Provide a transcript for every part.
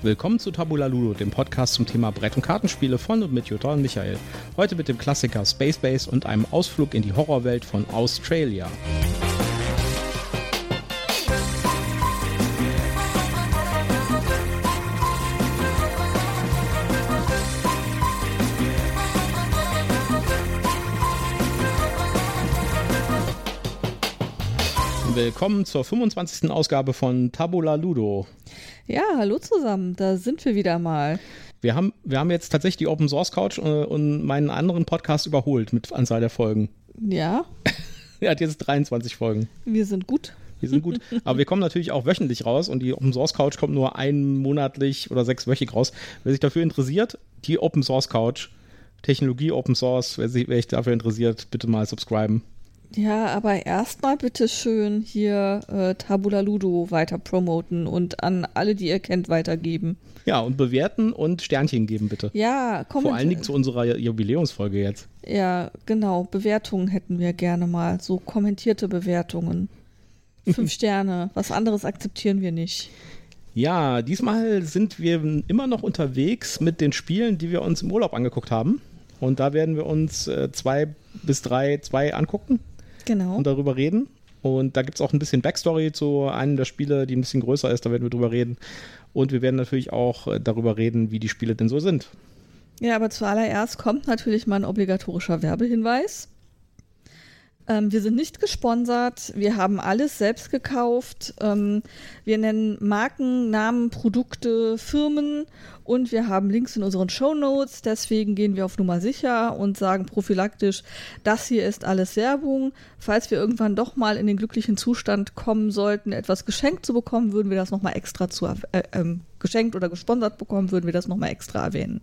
Willkommen zu Tabula Ludo, dem Podcast zum Thema Brett- und Kartenspiele von und mit Jutta und Michael. Heute mit dem Klassiker Space Base und einem Ausflug in die Horrorwelt von Australia. Willkommen zur 25. Ausgabe von Tabula Ludo. Ja, hallo zusammen, da sind wir wieder mal. Wir haben, wir haben jetzt tatsächlich die Open Source Couch äh, und meinen anderen Podcast überholt mit Anzahl der Folgen. Ja. er hat jetzt 23 Folgen. Wir sind gut. Wir sind gut. Aber wir kommen natürlich auch wöchentlich raus und die Open Source Couch kommt nur einmonatlich oder sechswöchig raus. Wer sich dafür interessiert, die Open Source Couch, Technologie Open Source, wer sich, wer sich dafür interessiert, bitte mal subscriben. Ja, aber erstmal bitte schön hier äh, Tabula Ludo weiter promoten und an alle, die ihr kennt, weitergeben. Ja, und bewerten und Sternchen geben, bitte. Ja, komm. Vor allen Dingen zu unserer Jubiläumsfolge jetzt. Ja, genau. Bewertungen hätten wir gerne mal. So kommentierte Bewertungen. Fünf Sterne. Was anderes akzeptieren wir nicht. Ja, diesmal sind wir immer noch unterwegs mit den Spielen, die wir uns im Urlaub angeguckt haben. Und da werden wir uns äh, zwei bis drei, zwei angucken. Genau. Und darüber reden. Und da gibt es auch ein bisschen Backstory zu einem der Spiele, die ein bisschen größer ist. Da werden wir drüber reden. Und wir werden natürlich auch äh, darüber reden, wie die Spiele denn so sind. Ja, aber zuallererst kommt natürlich mal ein obligatorischer Werbehinweis. Ähm, wir sind nicht gesponsert, wir haben alles selbst gekauft. Ähm, wir nennen Marken, Namen, Produkte, Firmen und wir haben Links in unseren Show Notes. Deswegen gehen wir auf Nummer sicher und sagen prophylaktisch, das hier ist alles Werbung. Falls wir irgendwann doch mal in den glücklichen Zustand kommen sollten, etwas geschenkt zu bekommen, würden wir das nochmal extra zu, äh, ähm, geschenkt oder gesponsert bekommen, würden wir das nochmal extra erwähnen.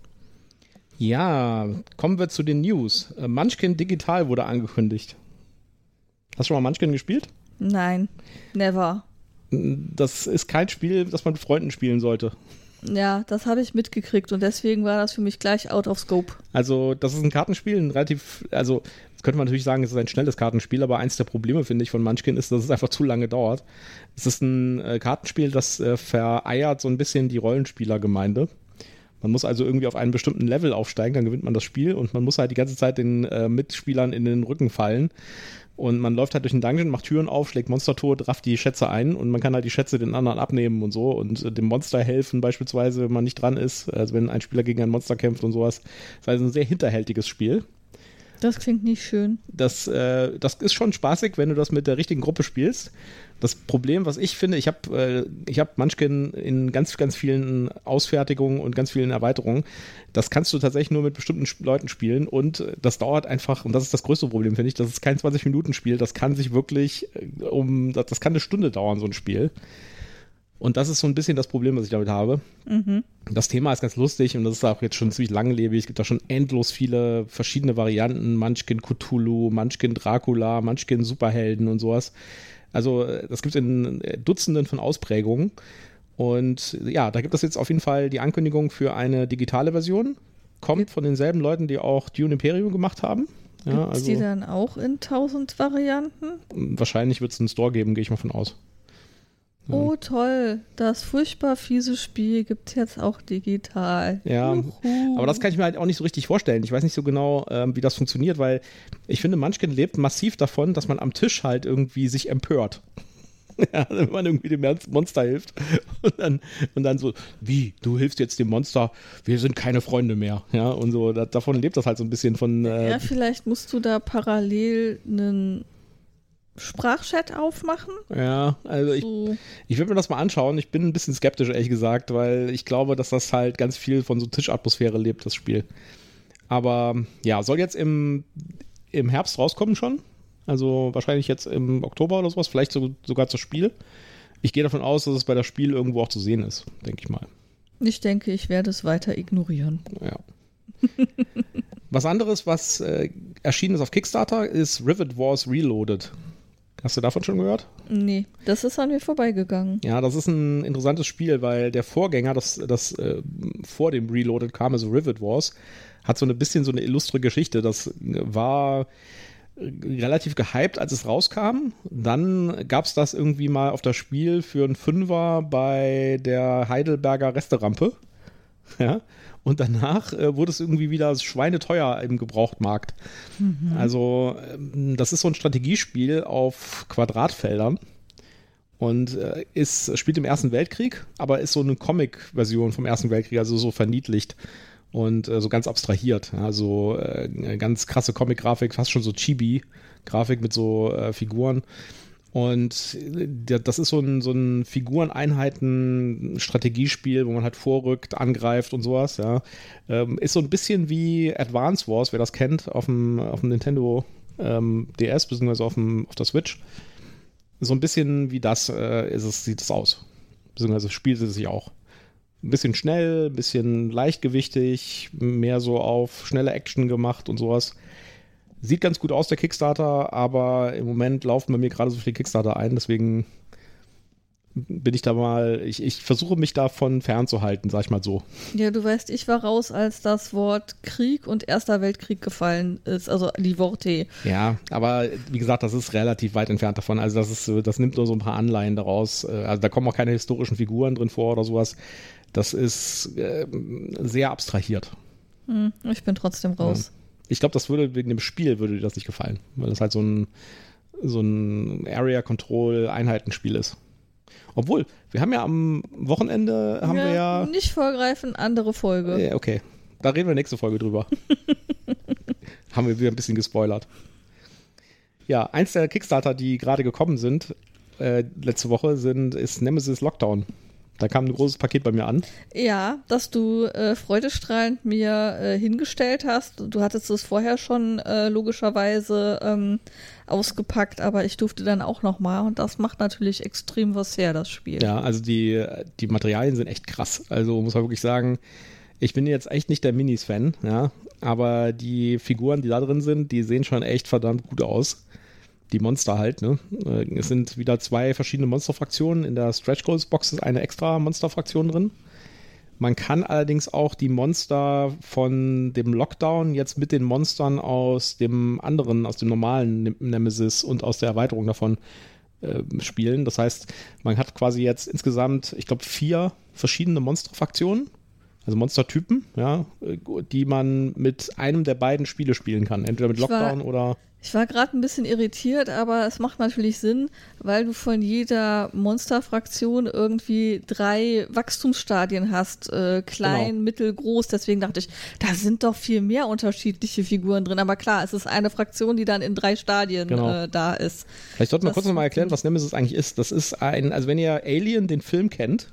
Ja, kommen wir zu den News. Äh, Munchkin Digital wurde angekündigt. Hast du schon mal Munchkin gespielt? Nein, never. Das ist kein Spiel, das man mit Freunden spielen sollte. Ja, das habe ich mitgekriegt und deswegen war das für mich gleich out of scope. Also, das ist ein Kartenspiel, ein relativ, also, könnte man natürlich sagen, es ist ein schnelles Kartenspiel, aber eins der Probleme, finde ich, von Munchkin ist, dass es einfach zu lange dauert. Es ist ein äh, Kartenspiel, das äh, vereiert so ein bisschen die Rollenspielergemeinde. Man muss also irgendwie auf einen bestimmten Level aufsteigen, dann gewinnt man das Spiel und man muss halt die ganze Zeit den äh, Mitspielern in den Rücken fallen. Und man läuft halt durch den Dungeon, macht Türen auf, schlägt Monster tot, rafft die Schätze ein und man kann halt die Schätze den anderen abnehmen und so und äh, dem Monster helfen, beispielsweise, wenn man nicht dran ist. Also wenn ein Spieler gegen ein Monster kämpft und sowas. Das ist also ein sehr hinterhältiges Spiel. Das klingt nicht schön. Das, äh, das ist schon spaßig, wenn du das mit der richtigen Gruppe spielst. Das Problem, was ich finde, ich habe äh, hab Munchkin in ganz, ganz vielen Ausfertigungen und ganz vielen Erweiterungen. Das kannst du tatsächlich nur mit bestimmten Leuten spielen und das dauert einfach, und das ist das größte Problem, finde ich, das ist kein 20-Minuten-Spiel, das kann sich wirklich äh, um, das, das kann eine Stunde dauern, so ein Spiel. Und das ist so ein bisschen das Problem, was ich damit habe. Mhm. Das Thema ist ganz lustig und das ist auch jetzt schon ziemlich langlebig. Es gibt da schon endlos viele verschiedene Varianten. Munchkin Cthulhu, Munchkin Dracula, Munchkin Superhelden und sowas. Also das gibt es in Dutzenden von Ausprägungen. Und ja, da gibt es jetzt auf jeden Fall die Ankündigung für eine digitale Version. Kommt von denselben Leuten, die auch Dune Imperium gemacht haben. Ja, Gibt es also, die dann auch in tausend Varianten? Wahrscheinlich wird es einen Store geben, gehe ich mal von aus. Oh, toll. Das furchtbar fiese Spiel gibt es jetzt auch digital. Ja, Juhu. aber das kann ich mir halt auch nicht so richtig vorstellen. Ich weiß nicht so genau, ähm, wie das funktioniert, weil ich finde, Munchkin lebt massiv davon, dass man am Tisch halt irgendwie sich empört. ja, wenn man irgendwie dem Monster hilft. Und dann, und dann so, wie, du hilfst jetzt dem Monster, wir sind keine Freunde mehr. Ja, und so, da, davon lebt das halt so ein bisschen von. Äh, ja, vielleicht musst du da parallel einen Sprachchat aufmachen? Ja, also so. ich, ich würde mir das mal anschauen. Ich bin ein bisschen skeptisch, ehrlich gesagt, weil ich glaube, dass das halt ganz viel von so Tischatmosphäre lebt, das Spiel. Aber ja, soll jetzt im, im Herbst rauskommen schon. Also wahrscheinlich jetzt im Oktober oder sowas, vielleicht so, sogar das Spiel. Ich gehe davon aus, dass es bei das Spiel irgendwo auch zu sehen ist, denke ich mal. Ich denke, ich werde es weiter ignorieren. Ja. was anderes, was äh, erschienen ist auf Kickstarter, ist Rivet Wars Reloaded. Hast du davon schon gehört? Nee, das ist an mir vorbeigegangen. Ja, das ist ein interessantes Spiel, weil der Vorgänger, das, das äh, vor dem Reloaded kam, also Rivet Wars, hat so ein bisschen so eine illustre Geschichte. Das war relativ gehypt, als es rauskam. Dann gab es das irgendwie mal auf das Spiel für einen Fünfer bei der Heidelberger Resterampe. Ja. Und danach äh, wurde es irgendwie wieder schweineteuer im Gebrauchtmarkt. Mhm. Also, ähm, das ist so ein Strategiespiel auf Quadratfeldern und äh, ist, spielt im Ersten Weltkrieg, aber ist so eine Comic-Version vom Ersten Weltkrieg, also so verniedlicht und äh, so ganz abstrahiert. Also äh, ganz krasse Comic-Grafik, fast schon so Chibi-Grafik mit so äh, Figuren. Und äh, das ist so ein, so ein Figureneinheiten-Strategiespiel, wo man halt vorrückt, angreift und sowas, ja. Ähm, ist so ein bisschen wie Advance Wars, wer das kennt, auf dem, auf dem Nintendo ähm, DS, beziehungsweise auf, dem, auf der Switch. So ein bisschen wie das äh, ist es, sieht es aus. Beziehungsweise spielt es sich auch ein bisschen schnell, ein bisschen leichtgewichtig, mehr so auf schnelle Action gemacht und sowas. Sieht ganz gut aus, der Kickstarter, aber im Moment laufen bei mir gerade so viele Kickstarter ein, deswegen bin ich da mal, ich, ich versuche mich davon fernzuhalten, sag ich mal so. Ja, du weißt, ich war raus, als das Wort Krieg und Erster Weltkrieg gefallen ist, also die Worte. Ja, aber wie gesagt, das ist relativ weit entfernt davon. Also das ist, das nimmt nur so ein paar Anleihen daraus. Also da kommen auch keine historischen Figuren drin vor oder sowas. Das ist äh, sehr abstrahiert. Hm, ich bin trotzdem raus. Ja. Ich glaube, das würde wegen dem Spiel würde dir das nicht gefallen, weil das halt so ein so ein Area Control Einheitenspiel ist. Obwohl, wir haben ja am Wochenende haben ja, wir ja nicht vorgreifen, andere Folge. Ja, okay. Da reden wir nächste Folge drüber. haben wir wieder ein bisschen gespoilert. Ja, eins der Kickstarter, die gerade gekommen sind, äh, letzte Woche, sind, ist Nemesis Lockdown. Da kam ein großes Paket bei mir an. Ja, dass du äh, freudestrahlend mir äh, hingestellt hast. Du hattest es vorher schon äh, logischerweise ähm, ausgepackt, aber ich durfte dann auch noch mal und das macht natürlich extrem was her, das Spiel. Ja, also die, die Materialien sind echt krass. Also muss man wirklich sagen, ich bin jetzt echt nicht der Minis-Fan, ja, aber die Figuren, die da drin sind, die sehen schon echt verdammt gut aus die Monster halt. Ne? Äh, es sind wieder zwei verschiedene Monsterfraktionen. In der Stretch Goals Box ist eine extra Monsterfraktion drin. Man kann allerdings auch die Monster von dem Lockdown jetzt mit den Monstern aus dem anderen, aus dem normalen Nemesis und aus der Erweiterung davon äh, spielen. Das heißt, man hat quasi jetzt insgesamt, ich glaube, vier verschiedene Monsterfraktionen also Monstertypen, ja, die man mit einem der beiden Spiele spielen kann. Entweder mit Lockdown oder. Ich war gerade ein bisschen irritiert, aber es macht natürlich Sinn, weil du von jeder Monsterfraktion irgendwie drei Wachstumsstadien hast. Äh, klein, genau. mittel, groß. Deswegen dachte ich, da sind doch viel mehr unterschiedliche Figuren drin. Aber klar, es ist eine Fraktion, die dann in drei Stadien genau. äh, da ist. Vielleicht sollten wir kurz nochmal erklären, was Nemesis eigentlich ist. Das ist ein, also wenn ihr Alien, den Film kennt,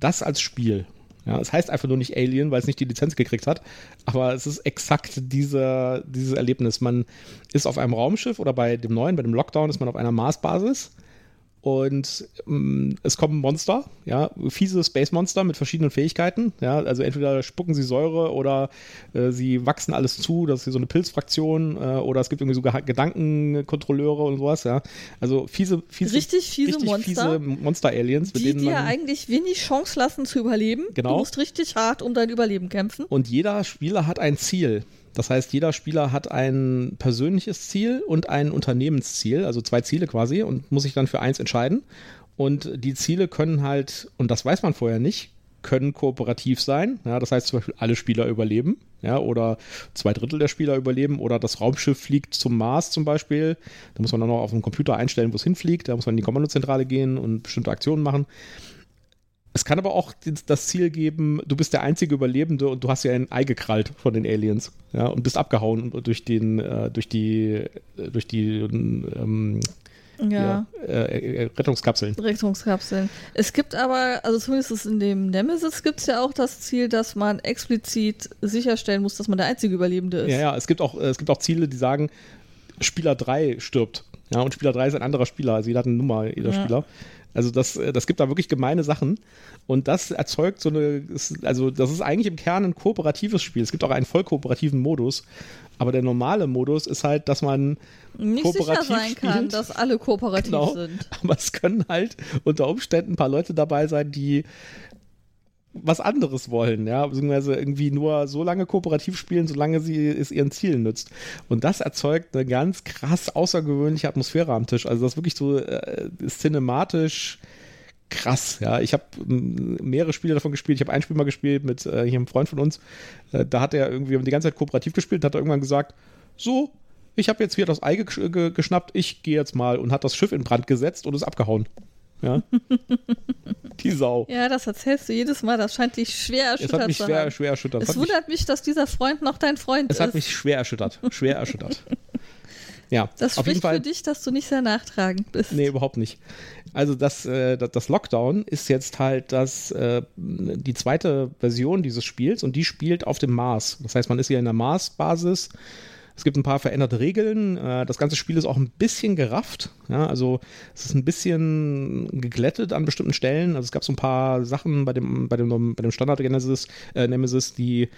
das als Spiel. Ja, es heißt einfach nur nicht Alien, weil es nicht die Lizenz gekriegt hat. Aber es ist exakt diese, dieses Erlebnis. Man ist auf einem Raumschiff oder bei dem neuen, bei dem Lockdown ist man auf einer Marsbasis und ähm, es kommen Monster, ja, fiese Space-Monster mit verschiedenen Fähigkeiten, ja, also entweder spucken sie Säure oder äh, sie wachsen alles zu, das ist hier so eine Pilzfraktion äh, oder es gibt irgendwie so Gedankenkontrolleure und sowas, ja, also fiese, fiese richtig fiese richtig Monster, Monster-Aliens, die dir eigentlich wenig Chance lassen zu überleben. Genau. Du musst richtig hart um dein Überleben kämpfen. Und jeder Spieler hat ein Ziel. Das heißt, jeder Spieler hat ein persönliches Ziel und ein Unternehmensziel, also zwei Ziele quasi, und muss sich dann für eins entscheiden. Und die Ziele können halt, und das weiß man vorher nicht, können kooperativ sein. Ja, das heißt zum Beispiel, alle Spieler überleben, ja, oder zwei Drittel der Spieler überleben, oder das Raumschiff fliegt zum Mars zum Beispiel. Da muss man dann noch auf dem Computer einstellen, wo es hinfliegt. Da muss man in die Kommandozentrale gehen und bestimmte Aktionen machen. Es kann aber auch das Ziel geben, du bist der einzige Überlebende und du hast ja ein Ei gekrallt von den Aliens, ja, und bist abgehauen durch den, äh, durch die, äh, durch die ähm, ja. ja äh, äh, Rettungskapseln. Rettungskapseln. Es gibt aber, also zumindest in dem Nemesis gibt es ja auch das Ziel, dass man explizit sicherstellen muss, dass man der einzige Überlebende ist. Ja, ja, es gibt auch, es gibt auch Ziele, die sagen, Spieler 3 stirbt. Ja, und Spieler 3 ist ein anderer Spieler, also jeder hat eine Nummer, jeder ja. Spieler. Also das, äh, das gibt da wirklich gemeine Sachen. Und das erzeugt so eine, also das ist eigentlich im Kern ein kooperatives Spiel. Es gibt auch einen voll kooperativen Modus. Aber der normale Modus ist halt, dass man nicht kooperativ sicher sein kann, spielt. dass alle kooperativ genau. sind. Aber es können halt unter Umständen ein paar Leute dabei sein, die was anderes wollen, ja, beziehungsweise irgendwie nur so lange kooperativ spielen, solange sie es ihren Zielen nützt. Und das erzeugt eine ganz krass außergewöhnliche Atmosphäre am Tisch. Also das ist wirklich so äh, cinematisch krass, ja. Ich habe mehrere Spiele davon gespielt. Ich habe ein Spiel mal gespielt mit äh, einem Freund von uns. Äh, da hat er irgendwie die ganze Zeit kooperativ gespielt, hat er irgendwann gesagt, so, ich habe jetzt wieder das Ei ge ge geschnappt, ich gehe jetzt mal und hat das Schiff in Brand gesetzt und ist abgehauen. Ja. Die Sau. Ja, das erzählst du jedes Mal. Das scheint dich schwer erschüttert Es hat mich zu schwer, haben. schwer erschüttert. Es wundert mich, dass dieser Freund noch dein Freund es ist. hat mich schwer erschüttert. Schwer erschüttert. Ja, das auf jeden spricht Fall. für dich, dass du nicht sehr nachtragend bist. Nee, überhaupt nicht. Also das, äh, das Lockdown ist jetzt halt das, äh, die zweite Version dieses Spiels und die spielt auf dem Mars. Das heißt, man ist hier in der Mars-Basis. Es gibt ein paar veränderte Regeln. Äh, das ganze Spiel ist auch ein bisschen gerafft. Ja, also es ist ein bisschen geglättet an bestimmten Stellen. Also es gab so ein paar Sachen bei dem, bei dem, bei dem Standard Genesis, äh, Nemesis, die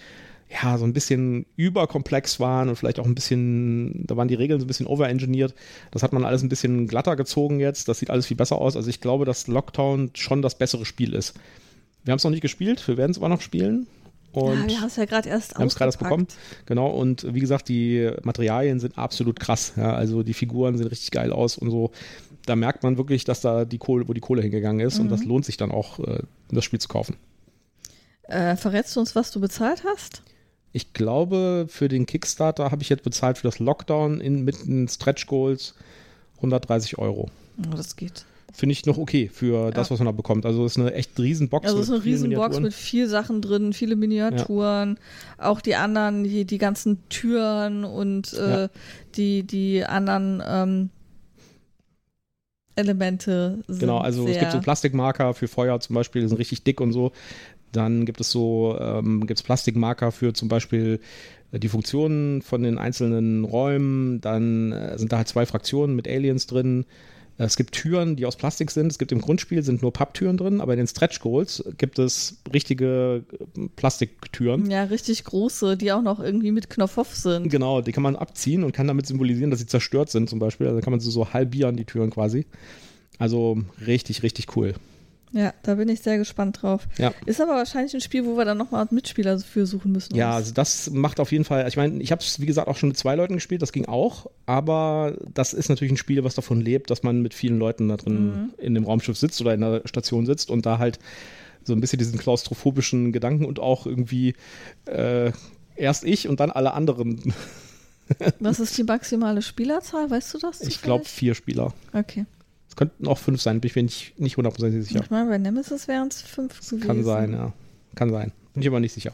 ja, so ein bisschen überkomplex waren und vielleicht auch ein bisschen, da waren die Regeln so ein bisschen overengineert. Das hat man alles ein bisschen glatter gezogen jetzt. Das sieht alles viel besser aus. Also ich glaube, dass Lockdown schon das bessere Spiel ist. Wir haben es noch nicht gespielt, wir werden es aber noch spielen. Und ja, wir haben es ja gerade erst wir haben es gerade erst bekommen. Genau, und wie gesagt, die Materialien sind absolut krass. Ja, also die Figuren sehen richtig geil aus und so. Da merkt man wirklich, dass da die Kohle, wo die Kohle hingegangen ist. Und das lohnt sich dann auch, äh, das Spiel zu kaufen. Äh, verrätst du uns, was du bezahlt hast? Ich glaube, für den Kickstarter habe ich jetzt bezahlt für das Lockdown in, mit den Stretch Goals 130 Euro. Oh, das geht. Finde ich noch okay für das, Ja. was man da bekommt. Also es ist eine echt riesen Box. Also es ist eine Riesenbox mit viel Sachen drin, viele Miniaturen, auch die anderen, die, die ganzen Türen und äh, Ja. die, die anderen ähm, Elemente sind Genau, also es gibt so Plastikmarker für Feuer zum Beispiel, die sind richtig dick und so. Dann gibt es so, ähm, gibt es Plastikmarker für zum Beispiel äh, die Funktionen von den einzelnen Räumen. Dann äh, sind da halt zwei Fraktionen mit Aliens drin. Äh, Es gibt Türen, die aus Plastik sind. Es gibt im Grundspiel sind nur Papptüren drin, aber in den Stretch Goals gibt es richtige äh, Plastiktüren. ja, richtig große, die auch noch irgendwie mit Knopf sind. Genau, die kann man abziehen und kann damit symbolisieren, dass sie zerstört sind zum Beispiel. Also kann man sie so halbieren, die Türen quasi. Also richtig, richtig cool. Ja, da bin ich sehr gespannt drauf. Ja. Ist aber wahrscheinlich ein Spiel, wo wir dann nochmal Mitspieler für suchen müssen. Ja, also das macht auf jeden Fall, ich meine, ich habe es wie gesagt auch schon mit zwei Leuten gespielt, das ging auch, aber das ist natürlich ein Spiel, was davon lebt, dass man mit vielen Leuten da drin in dem Raumschiff sitzt oder in der Station sitzt und da halt so ein bisschen diesen klaustrophobischen Gedanken und auch irgendwie äh, erst ich und dann alle anderen. Was ist die maximale Spielerzahl? Weißt du das? Ich glaube vier Spieler. Okay. Könnten auch fünf sein, bin ich mir nicht, nicht hundertprozentig sicher. Ich meine, bei Nemesis wären es fünf gewesen. Kann sein, ja. Kann sein. Bin ich aber nicht sicher.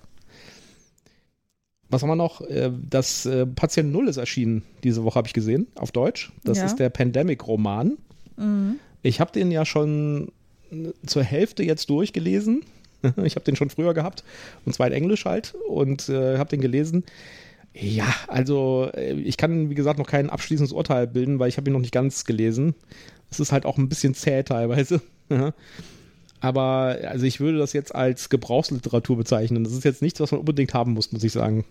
Was haben wir noch? Äh, Das äh, Patient Null ist erschienen diese Woche, habe ich gesehen, auf Deutsch. Das Ja. ist der Pandemic-Roman. Mhm. Ich habe den ja schon äh, zur Hälfte jetzt durchgelesen. Ich habe den schon früher gehabt, und zwar in Englisch halt, und äh, habe den gelesen. Ja, also ich kann, wie gesagt, noch kein abschließendes Urteil bilden, weil ich habe ihn noch nicht ganz gelesen. Es ist halt auch ein bisschen zäh teilweise. Aber also ich würde das jetzt als Gebrauchsliteratur bezeichnen. Das ist jetzt nichts, was man unbedingt haben muss, muss ich sagen.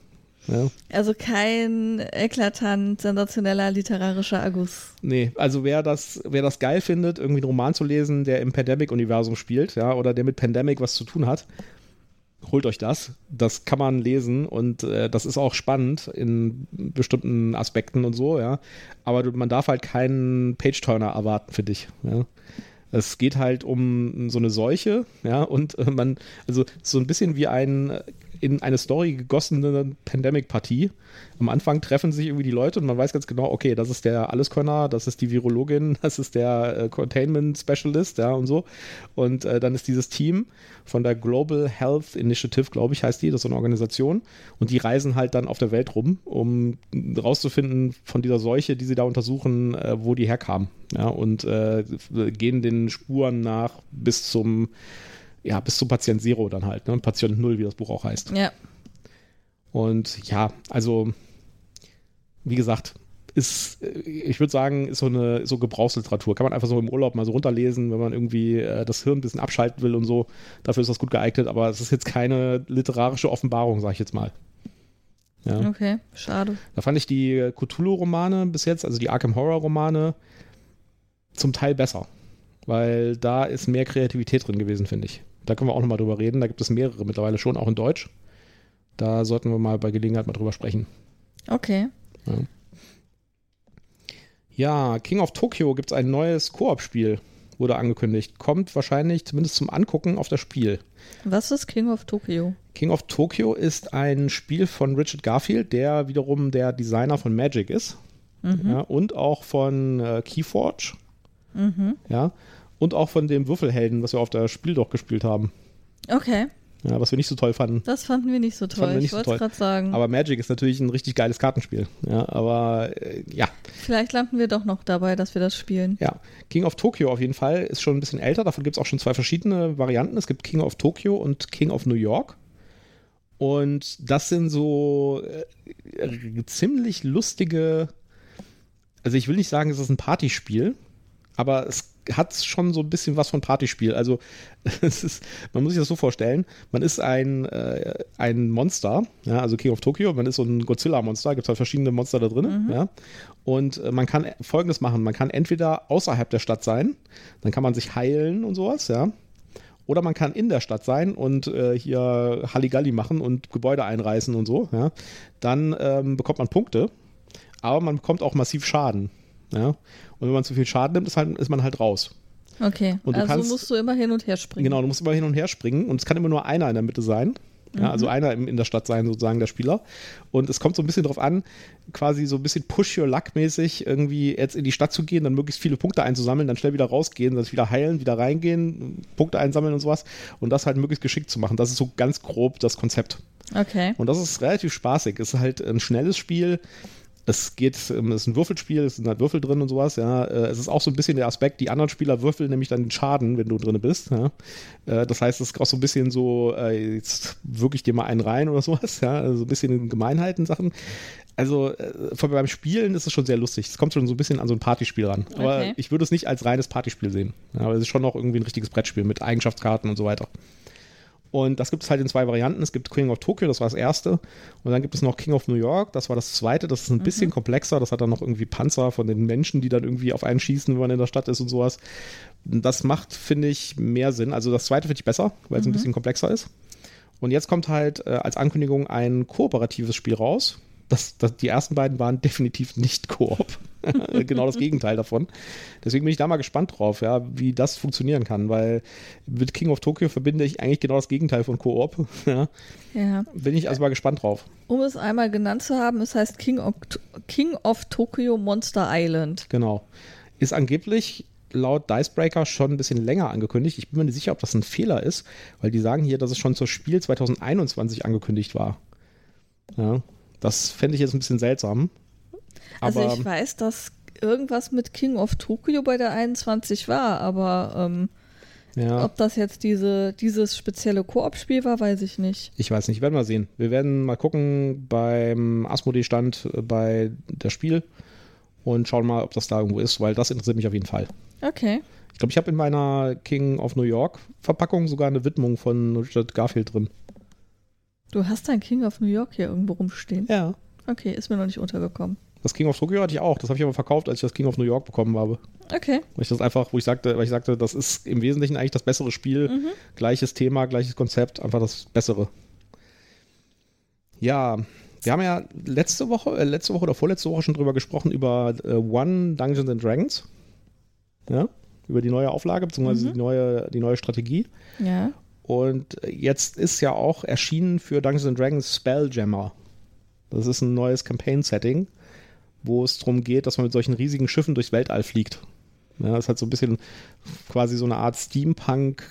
Ja. Also kein eklatant sensationeller literarischer Erguss. Nee, also wer das, wer das geil findet, irgendwie einen Roman zu lesen, der im Pandemic-Universum spielt, ja, oder der mit Pandemic was zu tun hat, holt euch das. Das kann man lesen und äh, das ist auch spannend in bestimmten Aspekten und so, ja. Aber du, man darf halt keinen Page-Turner erwarten für dich, ja. Es geht halt um so eine Seuche, ja, und äh, man, also so ein bisschen wie ein äh, in eine Story gegossene Pandemic-Partie. Am Anfang treffen sich irgendwie die Leute und man weiß ganz genau, okay, das ist der Alleskönner, das ist die Virologin, das ist der äh, Containment Specialist, ja, und so. Und äh, dann ist dieses Team von der Global Health Initiative, glaube ich, heißt die, das ist so eine Organisation. Und die reisen halt dann auf der Welt rum, um rauszufinden von dieser Seuche, die sie da untersuchen, äh, wo die herkam. Ja, und äh, gehen den Spuren nach bis zum ja, bis zum Patient Zero dann halt, ne? Patient Null, wie das Buch auch heißt. Ja. Und ja, also, wie gesagt, ist, äh, ich würde sagen, ist so eine so Gebrauchsliteratur. Kann man einfach so im Urlaub mal so runterlesen, wenn man irgendwie äh, das Hirn ein bisschen abschalten will und so. Dafür ist das gut geeignet, aber es ist jetzt keine literarische Offenbarung, sag ich jetzt mal. Ja. Okay, schade. Da fand ich die Cthulhu-Romane bis jetzt, also die Arkham Horror-Romane, zum Teil besser. Weil da ist mehr Kreativität drin gewesen, finde ich. Da können wir auch nochmal drüber reden. Da gibt es mehrere mittlerweile schon, auch in Deutsch. Da sollten wir mal bei Gelegenheit mal drüber sprechen. Okay. Ja, ja King of Tokyo gibt es ein neues Koop-Spiel, wurde angekündigt. Kommt wahrscheinlich zumindest zum Angucken auf das Spiel. Was ist King of Tokyo? King of Tokyo ist ein Spiel von Richard Garfield, der wiederum der Designer von Magic ist. Mhm. Ja, und auch von äh, Keyforge. Mhm. Ja. Und auch von dem Würfelhelden, was wir auf der Spiel doch gespielt haben. Okay. Ja, was wir nicht so toll fanden. Das fanden wir nicht so toll. Nicht ich wollte es gerade sagen. Aber Magic ist natürlich ein richtig geiles Kartenspiel. Ja, aber äh, ja. Vielleicht landen wir doch noch dabei, dass wir das spielen. Ja. King of Tokyo auf jeden Fall ist schon ein bisschen älter. Davon gibt es auch schon zwei verschiedene Varianten. Es gibt King of Tokyo und King of New York. Und das sind so äh, ziemlich lustige. Also ich will nicht sagen, es ist ein Partyspiel, aber es hat schon so ein bisschen was von Partyspiel. Also es ist, man muss sich das so vorstellen, man ist ein, äh, ein Monster, ja, also King of Tokyo, man ist so ein Godzilla-Monster, gibt halt verschiedene Monster da drin, mhm. ja. Und äh, man kann folgendes machen: Man kann entweder außerhalb der Stadt sein, dann kann man sich heilen und sowas, ja. Oder man kann in der Stadt sein und äh, hier Halligalli machen und Gebäude einreißen und so, ja. Dann ähm, bekommt man Punkte, aber man bekommt auch massiv Schaden. Ja? Und wenn man zu viel Schaden nimmt, ist, halt, ist man halt raus. Okay, also kannst, musst du immer hin und her springen. Genau, du musst immer hin und her springen und es kann immer nur einer in der Mitte sein. Ja, mhm. also einer in der Stadt sein, sozusagen der Spieler. Und es kommt so ein bisschen darauf an, quasi so ein bisschen Push-Your-Luck-mäßig irgendwie jetzt in die Stadt zu gehen, dann möglichst viele Punkte einzusammeln, dann schnell wieder rausgehen, dann wieder heilen, wieder reingehen, Punkte einsammeln und sowas. Und das halt möglichst geschickt zu machen. Das ist so ganz grob das Konzept. Okay. Und das ist relativ spaßig. Es ist halt ein schnelles Spiel es geht, ähm, es ist ein Würfelspiel, es sind halt Würfel drin und sowas, ja. Äh, es ist auch so ein bisschen der Aspekt, die anderen Spieler würfeln nämlich dann den Schaden, wenn du drin bist, ja. Äh, das heißt, es ist auch so ein bisschen so, äh, jetzt wirklich dir mal einen rein oder sowas, ja. Also ein bisschen Gemeinheiten, Sachen. Also beim Spielen ist es schon sehr lustig. Es kommt schon so ein bisschen an so ein Partyspiel ran. Aber okay. ich würde es nicht als reines Partyspiel sehen. Aber es ist schon noch irgendwie ein richtiges Brettspiel mit Eigenschaftskarten und so weiter. Und das gibt es halt in zwei Varianten. Es gibt King of Tokyo, das war das erste. Und dann gibt es noch King of New York, das war das zweite. Das ist ein mhm. bisschen komplexer. Das hat dann noch irgendwie Panzer von den Menschen, die dann irgendwie auf einen schießen, wenn man in der Stadt ist und sowas. Das macht, finde ich, mehr Sinn. Also das zweite finde ich besser, weil es mhm. ein bisschen komplexer ist. Und jetzt kommt halt äh, als Ankündigung ein kooperatives Spiel raus das, das, die ersten beiden waren definitiv nicht Koop. genau das Gegenteil davon. Deswegen bin ich da mal gespannt drauf, ja, wie das funktionieren kann, weil mit King of Tokyo verbinde ich eigentlich genau das Gegenteil von Koop. ja. ja. Bin ich also mal gespannt drauf. Um es einmal genannt zu haben, es heißt King of, King of Tokyo Monster Island. Genau. Ist angeblich laut Dicebreaker schon ein bisschen länger angekündigt. Ich bin mir nicht sicher, ob das ein Fehler ist, weil die sagen hier, dass es schon zur Spiel 2021 angekündigt war. Ja, das fände ich jetzt ein bisschen seltsam. also ich weiß, dass irgendwas mit King of Tokyo bei der 21 war, aber ähm, ja. ob das jetzt diese, dieses spezielle Koop-Spiel war, weiß ich nicht. Ich weiß nicht, werden wir sehen. Wir werden mal gucken beim Asmodee-Stand äh, bei der Spiel und schauen mal, ob das da irgendwo ist, weil das interessiert mich auf jeden Fall. Okay. Ich glaube, ich habe in meiner King of New York Verpackung sogar eine Widmung von Richard Garfield drin. Du hast dein King of New York hier irgendwo rumstehen? Ja. Okay, ist mir noch nicht untergekommen. Das King of Tokyo hatte ich auch. Das habe ich aber verkauft, als ich das King of New York bekommen habe. Okay. Weil ich das einfach, wo ich sagte, weil ich sagte, das ist im Wesentlichen eigentlich das bessere Spiel. Mhm. Gleiches Thema, gleiches Konzept, einfach das bessere. Ja, wir haben ja letzte Woche, äh, letzte Woche oder vorletzte Woche schon drüber gesprochen, über äh, One Dungeons and Dragons. Ja, über die neue Auflage, beziehungsweise mhm. die, neue, die neue Strategie. Ja. Und jetzt ist ja auch erschienen für Dungeons Dragons Spelljammer. Das ist ein neues Campaign-Setting, wo es darum geht, dass man mit solchen riesigen Schiffen durchs Weltall fliegt. Ja, das hat so ein bisschen quasi so eine Art Steampunk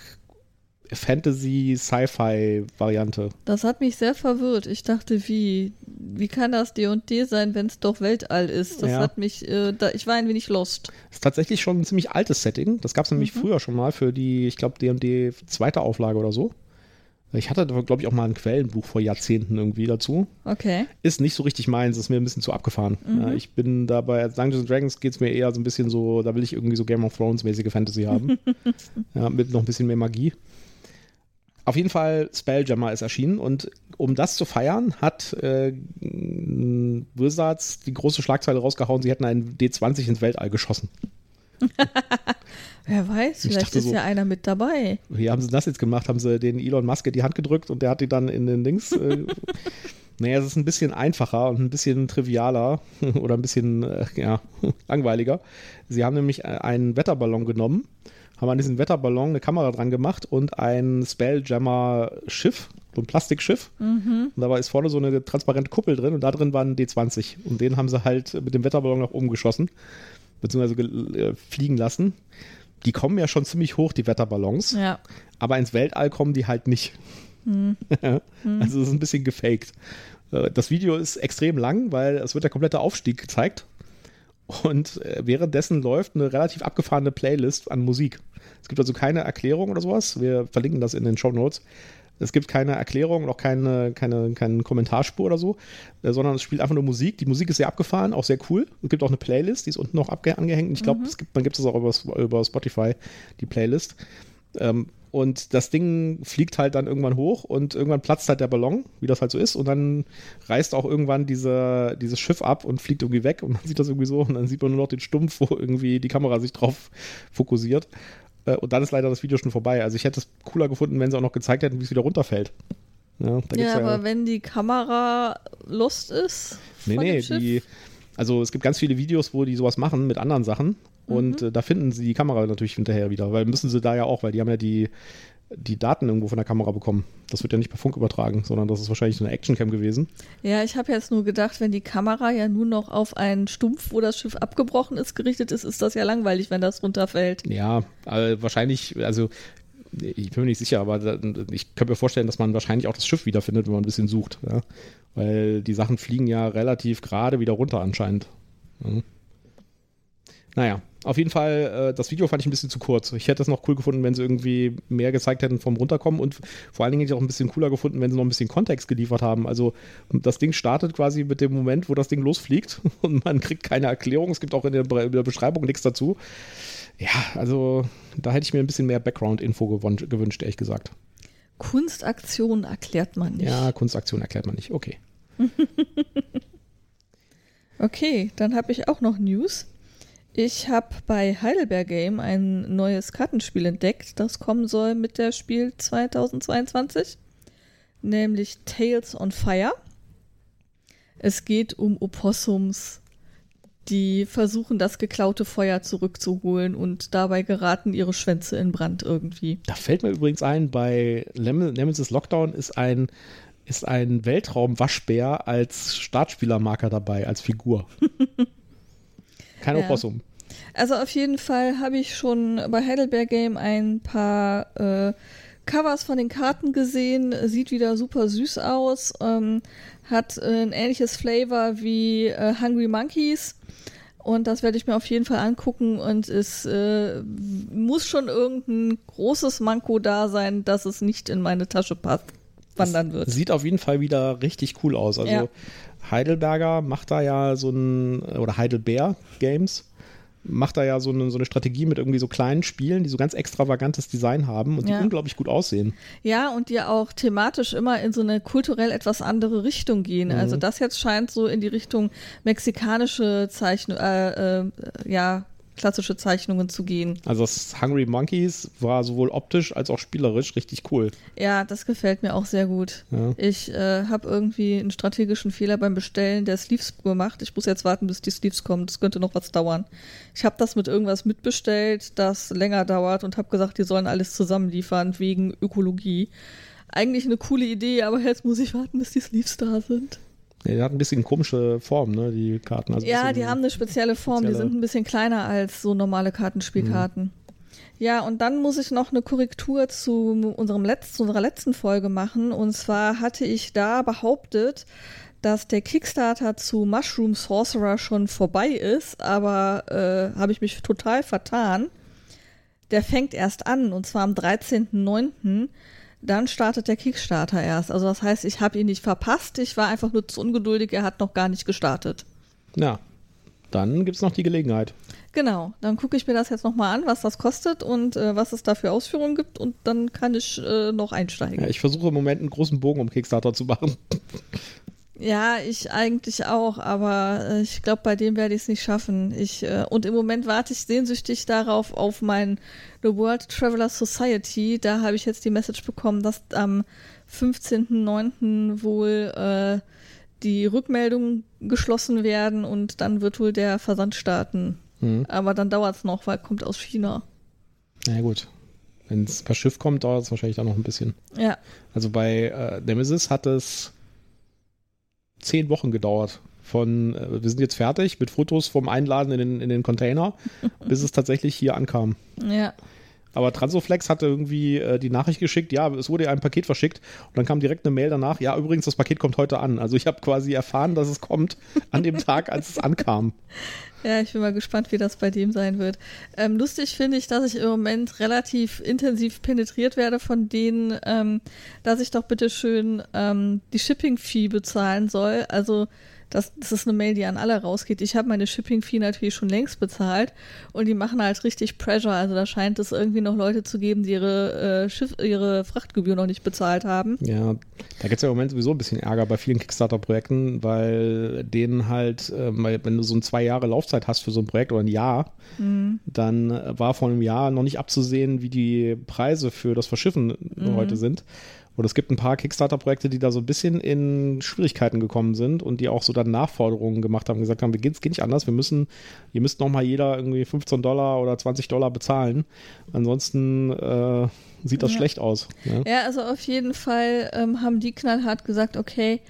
Fantasy-Sci-Fi-Variante. Das hat mich sehr verwirrt. Ich dachte, wie, wie kann das D&D sein, wenn es doch Weltall ist? Das ja. hat mich, äh, da, ich war ein wenig lost. Das ist tatsächlich schon ein ziemlich altes Setting. Das gab es nämlich mhm. früher schon mal für die, ich glaube, D&D zweite Auflage oder so. Ich hatte, glaube ich, auch mal ein Quellenbuch vor Jahrzehnten irgendwie dazu. Okay. Ist nicht so richtig meins, ist mir ein bisschen zu abgefahren. Mhm. Ja, ich bin dabei, als Dungeons Dragons geht es mir eher so ein bisschen so, da will ich irgendwie so Game of Thrones-mäßige Fantasy haben. ja, mit noch ein bisschen mehr Magie. Auf jeden Fall, Spelljammer ist erschienen und um das zu feiern, hat äh, Wizards die große Schlagzeile rausgehauen, sie hätten einen D20 ins Weltall geschossen. Wer weiß, Ich vielleicht ist so- ja einer mit dabei. Wie haben sie das jetzt gemacht? Haben sie den Elon Musk in die Hand gedrückt und der hat die dann in den Dings. Äh, naja, es ist ein bisschen einfacher und ein bisschen trivialer oder ein bisschen äh, ja, langweiliger. Sie haben nämlich äh, einen Wetterballon genommen, haben an diesen Wetterballon eine Kamera dran gemacht und ein Spelljammer-Schiff, so ein Plastikschiff. Und dabei ist vorne so eine transparente Kuppel drin und da drin war ein D20. Und den haben sie halt mit dem Wetterballon nach oben geschossen, beziehungsweise äh, fliegen lassen. Die kommen ja schon ziemlich hoch, die Wetterballons Ja. aber ins Weltall kommen die halt nicht. Also es ist ein bisschen gefaked. Äh, Das Video ist extrem lang, weil es wird der komplette Aufstieg gezeigt. Und äh, währenddessen läuft eine relativ abgefahrene Playlist an Musik. Es gibt also keine Erklärung oder sowas. Wir verlinken das in den Show Notes. Es gibt keine Erklärung, noch keine, keine, keine Kommentarspur oder so, äh, sondern es spielt einfach nur Musik. Die Musik ist sehr abgefahren, auch sehr cool. Es gibt auch eine Playlist, die ist unten noch angehängt. Ich glaube, es gibt, man gibt es auch über, über Spotify, die Playlist. Ähm, und das Ding fliegt halt dann irgendwann hoch und irgendwann platzt halt der Ballon, wie das halt so ist. Und dann reißt auch irgendwann diese, dieses Schiff ab und fliegt irgendwie weg. Und man sieht das irgendwie so. Und dann sieht man nur noch den Stumpf, wo irgendwie die Kamera sich drauf fokussiert. Äh, Und dann ist leider das Video schon vorbei. Also ich hätte es cooler gefunden, wenn sie auch noch gezeigt hätten, wie es wieder runterfällt. Ja, Ja, aber wenn die Kamera lost ist. Nee, von nee, dem Schiff, die, also es gibt ganz viele Videos, wo die sowas machen mit anderen Sachen und Mhm. äh, da finden sie die Kamera natürlich hinterher wieder, weil müssen sie da ja auch, weil die haben ja die, die Daten irgendwo von der Kamera bekommen. Das wird ja nicht per Funk übertragen, sondern das ist wahrscheinlich so eine Actioncam gewesen. Ja, ich habe jetzt nur gedacht, wenn die Kamera ja nur noch auf einen Stumpf, wo das Schiff abgebrochen ist, gerichtet ist, ist das ja langweilig, wenn das runterfällt. Ja, äh, wahrscheinlich, also ich bin mir nicht sicher, aber ich könnte mir vorstellen, dass man wahrscheinlich auch das Schiff wiederfindet, wenn man ein bisschen sucht. Ja? Weil die Sachen fliegen ja relativ gerade wieder runter anscheinend. Ja. Naja, auf jeden Fall, äh, das Video fand ich ein bisschen zu kurz. Ich hätte es noch cool gefunden, wenn sie irgendwie mehr gezeigt hätten vom Runterkommen und vor allen Dingen hätte ich auch ein bisschen cooler gefunden, wenn sie noch ein bisschen Kontext geliefert haben. Also das Ding startet quasi mit dem Moment, wo das Ding losfliegt und man kriegt keine Erklärung. Es gibt auch in der, Be- in der Beschreibung nichts dazu. Ja, also da hätte ich mir ein bisschen mehr Background-Info gewünscht, ehrlich gesagt. Kunstaktion erklärt man nicht. Ja, Kunstaktion erklärt man nicht. Okay. Okay, dann habe ich auch noch News. Ich habe bei Heidelberg Game ein neues Kartenspiel entdeckt, das kommen soll mit der Spiel 2022, nämlich Tales on Fire. Es geht um Opossums, die versuchen, das geklaute Feuer zurückzuholen und dabei geraten ihre Schwänze in Brand irgendwie. Da fällt mir übrigens ein, bei Nemesis Lockdown ist ein, ist ein Weltraum-Waschbär als Startspielermarker dabei, als Figur. Kein Ja. Opossum. Also auf jeden Fall habe ich schon bei Heidelberg Game ein paar äh, Covers von den Karten gesehen. Sieht wieder super süß aus. Ähm, hat äh, ein ähnliches Flavor wie äh, Hungry Monkeys. Und das werde ich mir auf jeden Fall angucken. Und es äh, muss schon irgendein großes Manko da sein, dass es nicht in meine Tasche passt, wandern wird. Sieht auf jeden Fall wieder richtig cool aus. Also Ja. Heidelberger macht da ja so ein, oder Heidelbeer Games macht da ja so eine, so eine Strategie mit irgendwie so kleinen Spielen, die so ganz extravagantes Design haben und die Ja. unglaublich gut aussehen. Ja, und die auch thematisch immer in so eine kulturell etwas andere Richtung gehen. Mhm. Also das jetzt scheint so in die Richtung mexikanische Zeichnung, äh, äh, ja, klassische Zeichnungen zu gehen. Also das Hungry Monkeys war sowohl optisch als auch spielerisch richtig cool. Ja, das gefällt mir auch sehr gut. Ja. Ich äh, habe irgendwie einen strategischen Fehler beim Bestellen der Sleeves gemacht. Ich muss jetzt warten, bis die Sleeves kommen. Das könnte noch was dauern. Ich habe das mit irgendwas mitbestellt, das länger dauert und habe gesagt, die sollen alles zusammenliefern wegen Ökologie. Eigentlich eine coole Idee, aber jetzt muss ich warten, bis die Sleeves da sind. Ja, die hat ein bisschen komische Form, ne, die Karten. Also Ja, die haben eine spezielle Form. Die spezielle- sind ein bisschen kleiner als so normale Kartenspielkarten. Ja, und dann muss ich noch eine Korrektur zu, unserem Letz-, zu unserer letzten Folge machen. Und zwar hatte ich da behauptet, dass der Kickstarter zu Mushroom Sorcerer schon vorbei ist, aber äh, habe ich mich total vertan. Der fängt erst an, und zwar am 13.09. Dann startet der Kickstarter erst. Also das heißt, ich habe ihn nicht verpasst. Ich war einfach nur zu ungeduldig. Er hat noch gar nicht gestartet. Ja, dann gibt es noch die Gelegenheit. Genau, dann gucke ich mir das jetzt nochmal an, was das kostet und äh, was es da für Ausführungen gibt und dann kann ich äh, noch einsteigen. Ja, ich versuche im Moment einen großen Bogen um Kickstarter zu machen. Ja, ich eigentlich auch, aber äh, ich glaube, bei dem werde ich es nicht schaffen. Ich, äh, und im Moment warte ich sehnsüchtig darauf auf mein The World Traveler Society. Da habe ich jetzt die Message bekommen, dass am 15.09. wohl äh, die Rückmeldungen geschlossen werden und dann wird wohl der Versand starten. Mhm. Aber dann dauert es noch, weil kommt aus China. Na ja, gut. Wenn es per Schiff kommt, dauert es wahrscheinlich dann noch ein bisschen. Ja. Also bei äh, Nemesis hat es zehn Wochen gedauert. Von, äh, wir sind jetzt fertig mit Fotos vom Einladen in den, in den Container, bis es tatsächlich hier ankam. Ja. Aber Transoflex hatte irgendwie äh, die Nachricht geschickt, ja, es wurde ein Paket verschickt und dann kam direkt eine Mail danach, ja, übrigens, das Paket kommt heute an. Also ich habe quasi erfahren, dass es kommt an dem Tag, als es ankam. Ja, ich bin mal gespannt, wie das bei dem sein wird. Ähm, lustig finde ich, dass ich im Moment relativ intensiv penetriert werde von denen, ähm, dass ich doch bitte schön ähm, die Shipping-Fee bezahlen soll. Also das, das ist eine Mail, die an alle rausgeht. Ich habe meine Shipping-Fee natürlich schon längst bezahlt und die machen halt richtig Pressure. Also da scheint es irgendwie noch Leute zu geben, die ihre, äh, Schiff, ihre Frachtgebühr noch nicht bezahlt haben. Ja, da gibt es ja im Moment sowieso ein bisschen Ärger bei vielen Kickstarter-Projekten, weil denen halt, äh, wenn du so ein zwei Jahre Laufzeit hast für so ein Projekt oder ein Jahr, mhm. dann war vor einem Jahr noch nicht abzusehen, wie die Preise für das Verschiffen mhm. heute sind. Und es gibt ein paar Kickstarter-Projekte, die da so ein bisschen in Schwierigkeiten gekommen sind und die auch so dann Nachforderungen gemacht haben, gesagt haben, wir gehen, es geht nicht anders, wir müssen, ihr müsst nochmal jeder irgendwie 15 Dollar oder 20 Dollar bezahlen. Ansonsten äh, sieht das ja. schlecht aus. Ja? ja? also auf jeden Fall ähm, haben die knallhart gesagt, okay,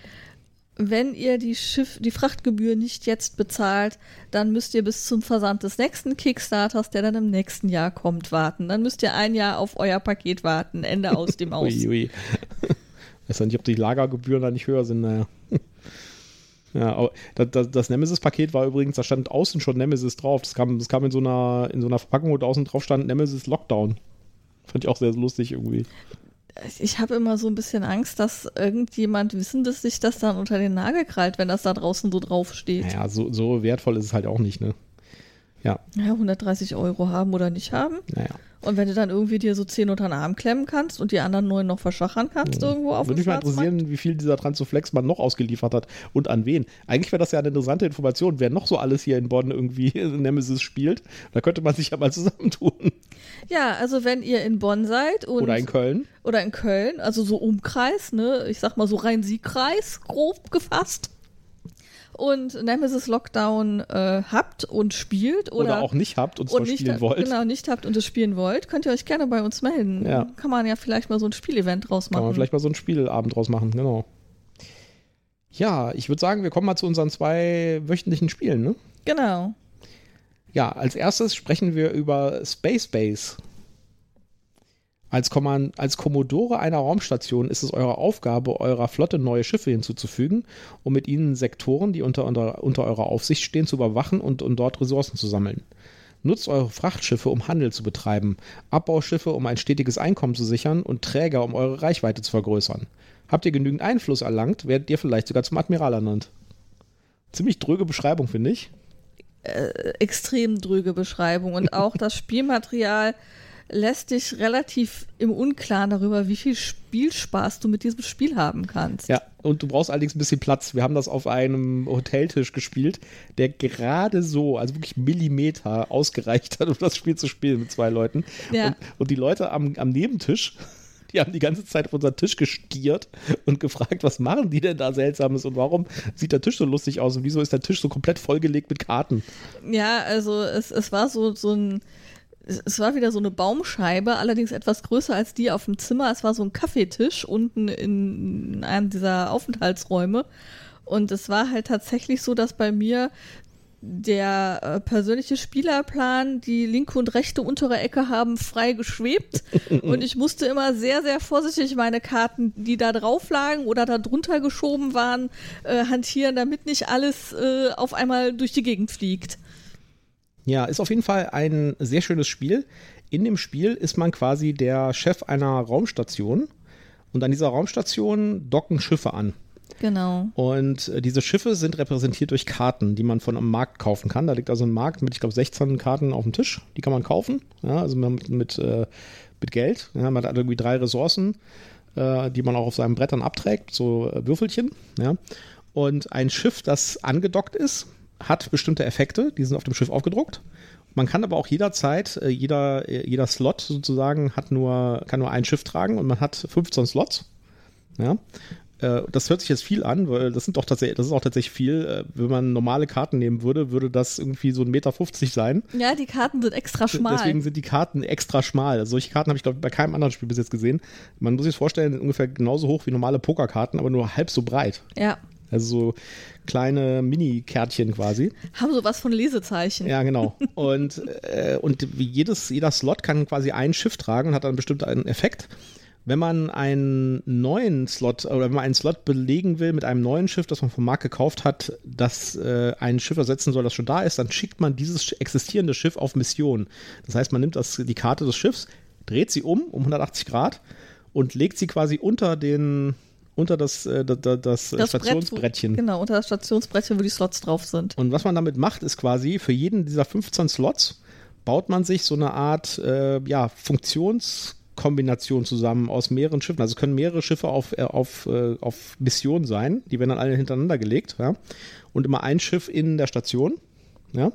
wenn ihr die Schiff, die Frachtgebühr nicht jetzt bezahlt, dann müsst ihr bis zum Versand des nächsten Kickstarters, der dann im nächsten Jahr kommt, warten. Dann müsst ihr ein Jahr auf euer Paket warten. Ende aus dem Aus. ui, ui. Weiß ja nicht, ob die Lagergebühren da nicht höher sind, naja. Ja, aber das, das, das Nemesis-Paket war übrigens, da stand außen schon Nemesis drauf. Das kam, das kam in so einer, in so einer Verpackung, wo außen drauf stand Nemesis Lockdown. Fand ich auch sehr lustig irgendwie ich habe immer so ein bisschen Angst, dass irgendjemand wissen, dass sich das dann unter den Nagel krallt, wenn das da draußen so draufsteht. Naja, so, so wertvoll ist es halt auch nicht, ne? Ja. Ja, 130 Euro haben oder nicht haben. Naja. Und wenn du dann irgendwie dir so 10 unter den Arm klemmen kannst und die anderen neun noch verschachern kannst ja. irgendwo auf Würde mich mal interessieren, wie viel dieser Transoflex man noch ausgeliefert hat und an wen. Eigentlich wäre das ja eine interessante Information, wer noch so alles hier in Bonn irgendwie Nemesis spielt. Da könnte man sich ja mal zusammentun. Ja, also wenn ihr in Bonn seid und oder in Köln oder in Köln, also so Umkreis, ne, ich sag mal so Rhein-Sieg-Kreis grob gefasst und Nemesis Lockdown äh, habt und spielt oder, oder auch nicht habt und, und spielen wollt. Genau, nicht habt und es spielen wollt, könnt ihr euch gerne bei uns melden. Ja. Kann man ja vielleicht mal so ein Spielevent draus machen. Kann man vielleicht mal so ein Spielabend draus machen, genau. Ja, ich würde sagen, wir kommen mal zu unseren zwei wöchentlichen Spielen, ne? Genau. Ja, als erstes sprechen wir über Space Base. Als, Kommand als Kommodore einer Raumstation ist es eure Aufgabe, eurer Flotte neue Schiffe hinzuzufügen, um mit ihnen Sektoren, die unter, unter, unter eurer Aufsicht stehen, zu überwachen und, und dort Ressourcen zu sammeln. Nutzt eure Frachtschiffe, um Handel zu betreiben, Abbauschiffe, um ein stetiges Einkommen zu sichern und Träger, um eure Reichweite zu vergrößern. Habt ihr genügend Einfluss erlangt, werdet ihr vielleicht sogar zum Admiral ernannt. Ziemlich dröge Beschreibung, finde ich. Äh, extrem dröge Beschreibung und auch das Spielmaterial lässt dich relativ im Unklaren darüber, wie viel Spielspaß du mit diesem Spiel haben kannst. Ja, und du brauchst allerdings ein bisschen Platz. Wir haben das auf einem Hoteltisch gespielt, der gerade so, also wirklich Millimeter ausgereicht hat, um das Spiel zu spielen mit zwei Leuten. Ja. Und, und die Leute am, am Nebentisch die haben die ganze Zeit auf unseren Tisch gestiert und gefragt, was machen die denn da Seltsames und warum sieht der Tisch so lustig aus und wieso ist der Tisch so komplett vollgelegt mit Karten? Ja, also es, es war so, so ein es war wieder so eine Baumscheibe, allerdings etwas größer als die auf dem Zimmer. Es war so ein Kaffeetisch unten in einem dieser Aufenthaltsräume. Und es war halt tatsächlich so, dass bei mir der äh, persönliche Spielerplan, die linke und rechte untere Ecke haben frei geschwebt und ich musste immer sehr, sehr vorsichtig meine Karten, die da drauf lagen oder da drunter geschoben waren, äh, hantieren, damit nicht alles äh, auf einmal durch die Gegend fliegt. Ja, ist auf jeden Fall ein sehr schönes Spiel. In dem Spiel ist man quasi der Chef einer Raumstation und an dieser Raumstation docken Schiffe an. Genau. Und äh, diese Schiffe sind repräsentiert durch Karten, die man von einem Markt kaufen kann. Da liegt also ein Markt mit, ich glaube, 16 Karten auf dem Tisch. Die kann man kaufen. Ja, also mit, mit, äh, mit Geld. Ja, man hat irgendwie drei Ressourcen, äh, die man auch auf seinen Brettern abträgt, so Würfelchen. Ja. Und ein Schiff, das angedockt ist, hat bestimmte Effekte, die sind auf dem Schiff aufgedruckt. Man kann aber auch jederzeit, äh, jeder, äh, jeder Slot sozusagen hat nur, kann nur ein Schiff tragen und man hat 15 Slots. Ja. Äh, das hört sich jetzt viel an, weil das sind doch tatsächlich, das ist auch tatsächlich viel. Wenn man normale Karten nehmen würde, würde das irgendwie so ein Meter 50 sein. Ja, die Karten sind extra schmal. Deswegen sind die Karten extra schmal. Also solche Karten habe ich, glaube ich, bei keinem anderen Spiel bis jetzt gesehen. Man muss sich vorstellen, ungefähr genauso hoch wie normale Pokerkarten, aber nur halb so breit. Ja. Also so kleine Mini-Kärtchen quasi. Haben sowas von Lesezeichen. Ja, genau. Und, äh, und jedes, jeder Slot kann quasi ein Schiff tragen und hat dann bestimmt einen Effekt wenn man einen neuen Slot oder wenn man einen Slot belegen will mit einem neuen Schiff, das man vom Markt gekauft hat, das äh, ein Schiff ersetzen soll, das schon da ist, dann schickt man dieses existierende Schiff auf Mission. Das heißt, man nimmt das, die Karte des Schiffs, dreht sie um um 180 Grad und legt sie quasi unter den unter das, äh, das, das, das Stationsbrettchen. Brett, genau, unter das Stationsbrettchen, wo die Slots drauf sind. Und was man damit macht, ist quasi für jeden dieser 15 Slots baut man sich so eine Art äh, ja, Funktions- Kombination zusammen aus mehreren Schiffen. Also es können mehrere Schiffe auf, äh, auf, äh, auf Mission sein. Die werden dann alle hintereinander gelegt. Ja? Und immer ein Schiff in der Station. Ja.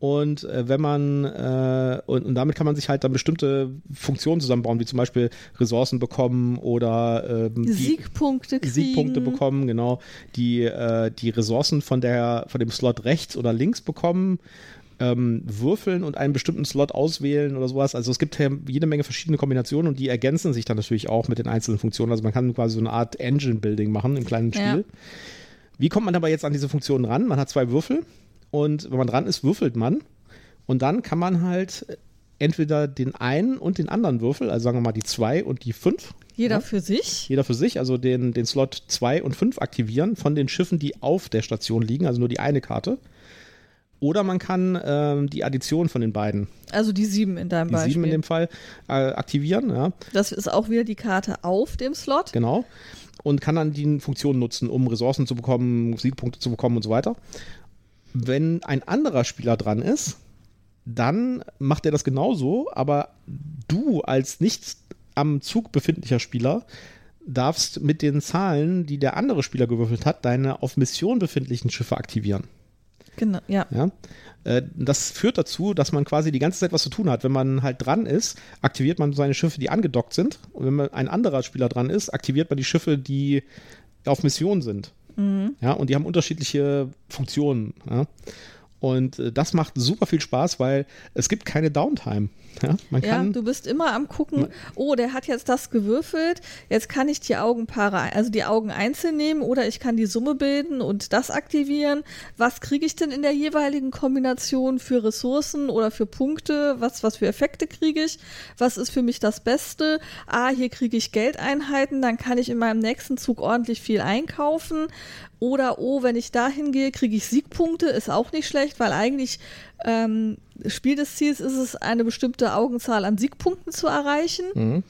Und äh, wenn man, äh, und, und, damit kann man sich halt dann bestimmte Funktionen zusammenbauen, wie zum Beispiel Ressourcen bekommen oder ähm, Siegpunkte kriegen. Siegpunkte bekommen, genau. Die, äh, die Ressourcen von der, von dem Slot rechts oder links bekommen ähm, würfeln und einen bestimmten Slot auswählen oder sowas. Also es gibt jede Menge verschiedene Kombinationen und die ergänzen sich dann natürlich auch mit den einzelnen Funktionen. Also man kann quasi so eine Art Engine-Building machen im kleinen Spiel. Ja. Wie kommt man aber jetzt an diese Funktionen ran? Man hat zwei Würfel und wenn man dran ist, würfelt man. Und dann kann man halt entweder den einen und den anderen Würfel, also sagen wir mal die zwei und die fünf. Jeder ja, für sich? Jeder für sich, also den, den Slot 2 und 5 aktivieren von den Schiffen, die auf der Station liegen, also nur die eine Karte. Oder man kann ähm, die Addition von den beiden. Also die sieben in deinem die Beispiel. Die sieben in dem Fall äh, aktivieren. Ja. Das ist auch wieder die Karte auf dem Slot. Genau. Und kann dann die Funktion nutzen, um Ressourcen zu bekommen, Siegpunkte zu bekommen und so weiter. Wenn ein anderer Spieler dran ist, dann macht er das genauso, aber du als nicht am Zug befindlicher Spieler darfst mit den Zahlen, die der andere Spieler gewürfelt hat, deine auf Mission befindlichen Schiffe aktivieren. Genau, ja. ja? Äh, das führt dazu, dass man quasi die ganze Zeit was zu tun hat. Wenn man halt dran ist, aktiviert man seine Schiffe, die angedockt sind. Und wenn man ein anderer Spieler dran ist, aktiviert man die Schiffe, die auf Mission sind. Mhm. Ja, und die haben unterschiedliche Funktionen. Ja? Und äh, das macht super viel Spaß, weil es gibt keine Downtime. Ja, man kann, ja, du bist immer am gucken, oh, der hat jetzt das gewürfelt, jetzt kann ich die Augenpaare, also die Augen einzeln nehmen oder ich kann die Summe bilden und das aktivieren. Was kriege ich denn in der jeweiligen Kombination für Ressourcen oder für Punkte? Was, was für Effekte kriege ich? Was ist für mich das Beste? Ah, hier kriege ich Geldeinheiten, dann kann ich in meinem nächsten Zug ordentlich viel einkaufen. Oder, oh, wenn ich dahin gehe, kriege ich Siegpunkte, ist auch nicht schlecht, weil eigentlich ähm, Spiel des Ziels ist es, eine bestimmte Augenzahl an Siegpunkten zu erreichen. Mhm.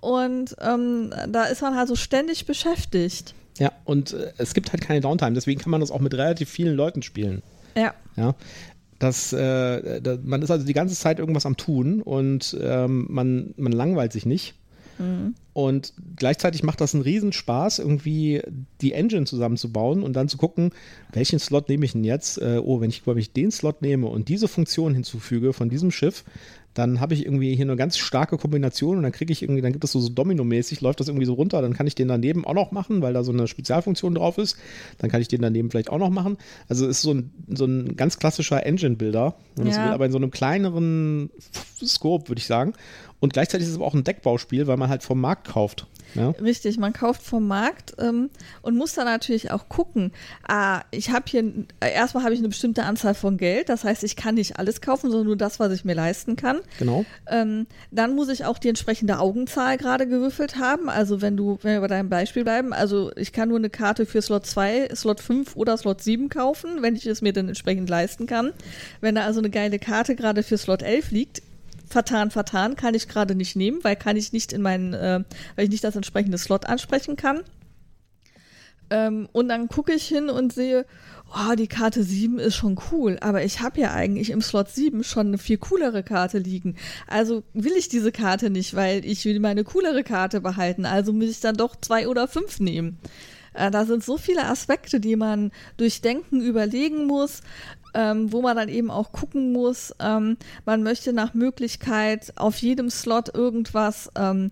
Und ähm, da ist man halt so ständig beschäftigt. Ja, und äh, es gibt halt keine Downtime, deswegen kann man das auch mit relativ vielen Leuten spielen. Ja. Ja. Das, äh, da, man ist also die ganze Zeit irgendwas am Tun und ähm, man, man langweilt sich nicht. Mhm. Und gleichzeitig macht das einen Riesenspaß, irgendwie die Engine zusammenzubauen und dann zu gucken, welchen Slot nehme ich denn jetzt? Äh, oh, wenn ich, glaube ich, den Slot nehme und diese Funktion hinzufüge von diesem Schiff, dann habe ich irgendwie hier eine ganz starke Kombination und dann kriege ich irgendwie, dann gibt es so, so Domino-mäßig, läuft das irgendwie so runter, dann kann ich den daneben auch noch machen, weil da so eine Spezialfunktion drauf ist. Dann kann ich den daneben vielleicht auch noch machen. Also es ist so ein, so ein ganz klassischer Engine-Builder, ja. aber in so einem kleineren Scope, würde ich sagen. Und gleichzeitig ist es aber auch ein Deckbauspiel, weil man halt vom Markt kauft. Ja? Richtig, man kauft vom Markt ähm, und muss dann natürlich auch gucken. Ah, ich habe hier, erstmal habe ich eine bestimmte Anzahl von Geld, das heißt, ich kann nicht alles kaufen, sondern nur das, was ich mir leisten kann. Genau. Ähm, dann muss ich auch die entsprechende Augenzahl gerade gewürfelt haben. Also wenn du, wenn wir bei deinem Beispiel bleiben, also ich kann nur eine Karte für Slot 2, Slot 5 oder Slot 7 kaufen, wenn ich es mir dann entsprechend leisten kann. Wenn da also eine geile Karte gerade für Slot 11 liegt, vertan, vertan kann ich gerade nicht nehmen, weil kann ich nicht in meinen, äh, weil ich nicht das entsprechende Slot ansprechen kann. Ähm, und dann gucke ich hin und sehe, oh, die Karte 7 ist schon cool, aber ich habe ja eigentlich im Slot 7 schon eine viel coolere Karte liegen. Also will ich diese Karte nicht, weil ich will meine coolere Karte behalten. Also muss ich dann doch zwei oder fünf nehmen. Äh, da sind so viele Aspekte, die man durchdenken, überlegen muss, ähm, wo man dann eben auch gucken muss, ähm, man möchte nach Möglichkeit auf jedem Slot irgendwas ähm,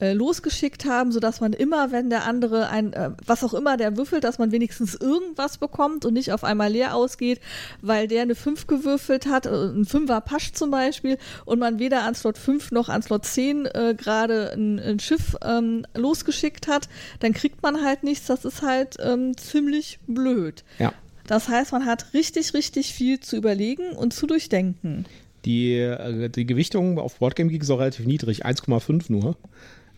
äh, losgeschickt haben, sodass man immer, wenn der andere ein, äh, was auch immer der würfelt, dass man wenigstens irgendwas bekommt und nicht auf einmal leer ausgeht, weil der eine 5 gewürfelt hat, äh, ein 5er Pasch zum Beispiel, und man weder an Slot 5 noch an Slot 10 äh, gerade ein, ein, Schiff ähm, losgeschickt hat, dann kriegt man halt nichts. Das ist halt ähm, ziemlich blöd. Ja. Das heißt, man hat richtig, richtig viel zu überlegen und zu durchdenken. Die, äh, die Gewichtung auf Boardgame Geek ist auch relativ niedrig, 1,5 nur.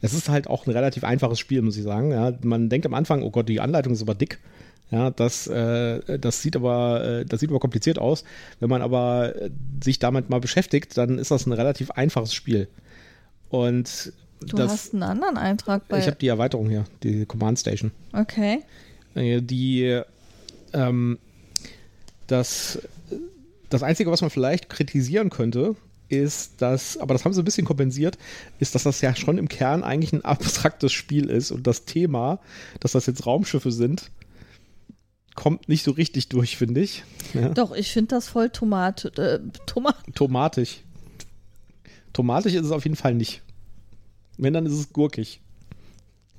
Es ist halt auch ein relativ einfaches Spiel, muss ich sagen. Ja, man denkt am Anfang, oh Gott, die Anleitung ist aber dick. Ja, das, äh, das sieht aber, äh, das sieht aber kompliziert aus. Wenn man aber äh, sich damit mal beschäftigt, dann ist das ein relativ einfaches Spiel. Und du das, hast einen anderen Eintrag bei. Ich habe die Erweiterung hier, die Command Station. Okay. Äh, die, ähm, das, das Einzige, was man vielleicht kritisieren könnte, ist, dass, aber das haben sie ein bisschen kompensiert, ist, dass das ja schon im Kern eigentlich ein abstraktes Spiel ist und das Thema, dass das jetzt Raumschiffe sind, kommt nicht so richtig durch, finde ich. Ja. Doch, ich finde das voll tomat äh, Tomat tomatisch. Tomatisch ist es auf jeden Fall nicht. Wenn, dann ist es gurkig.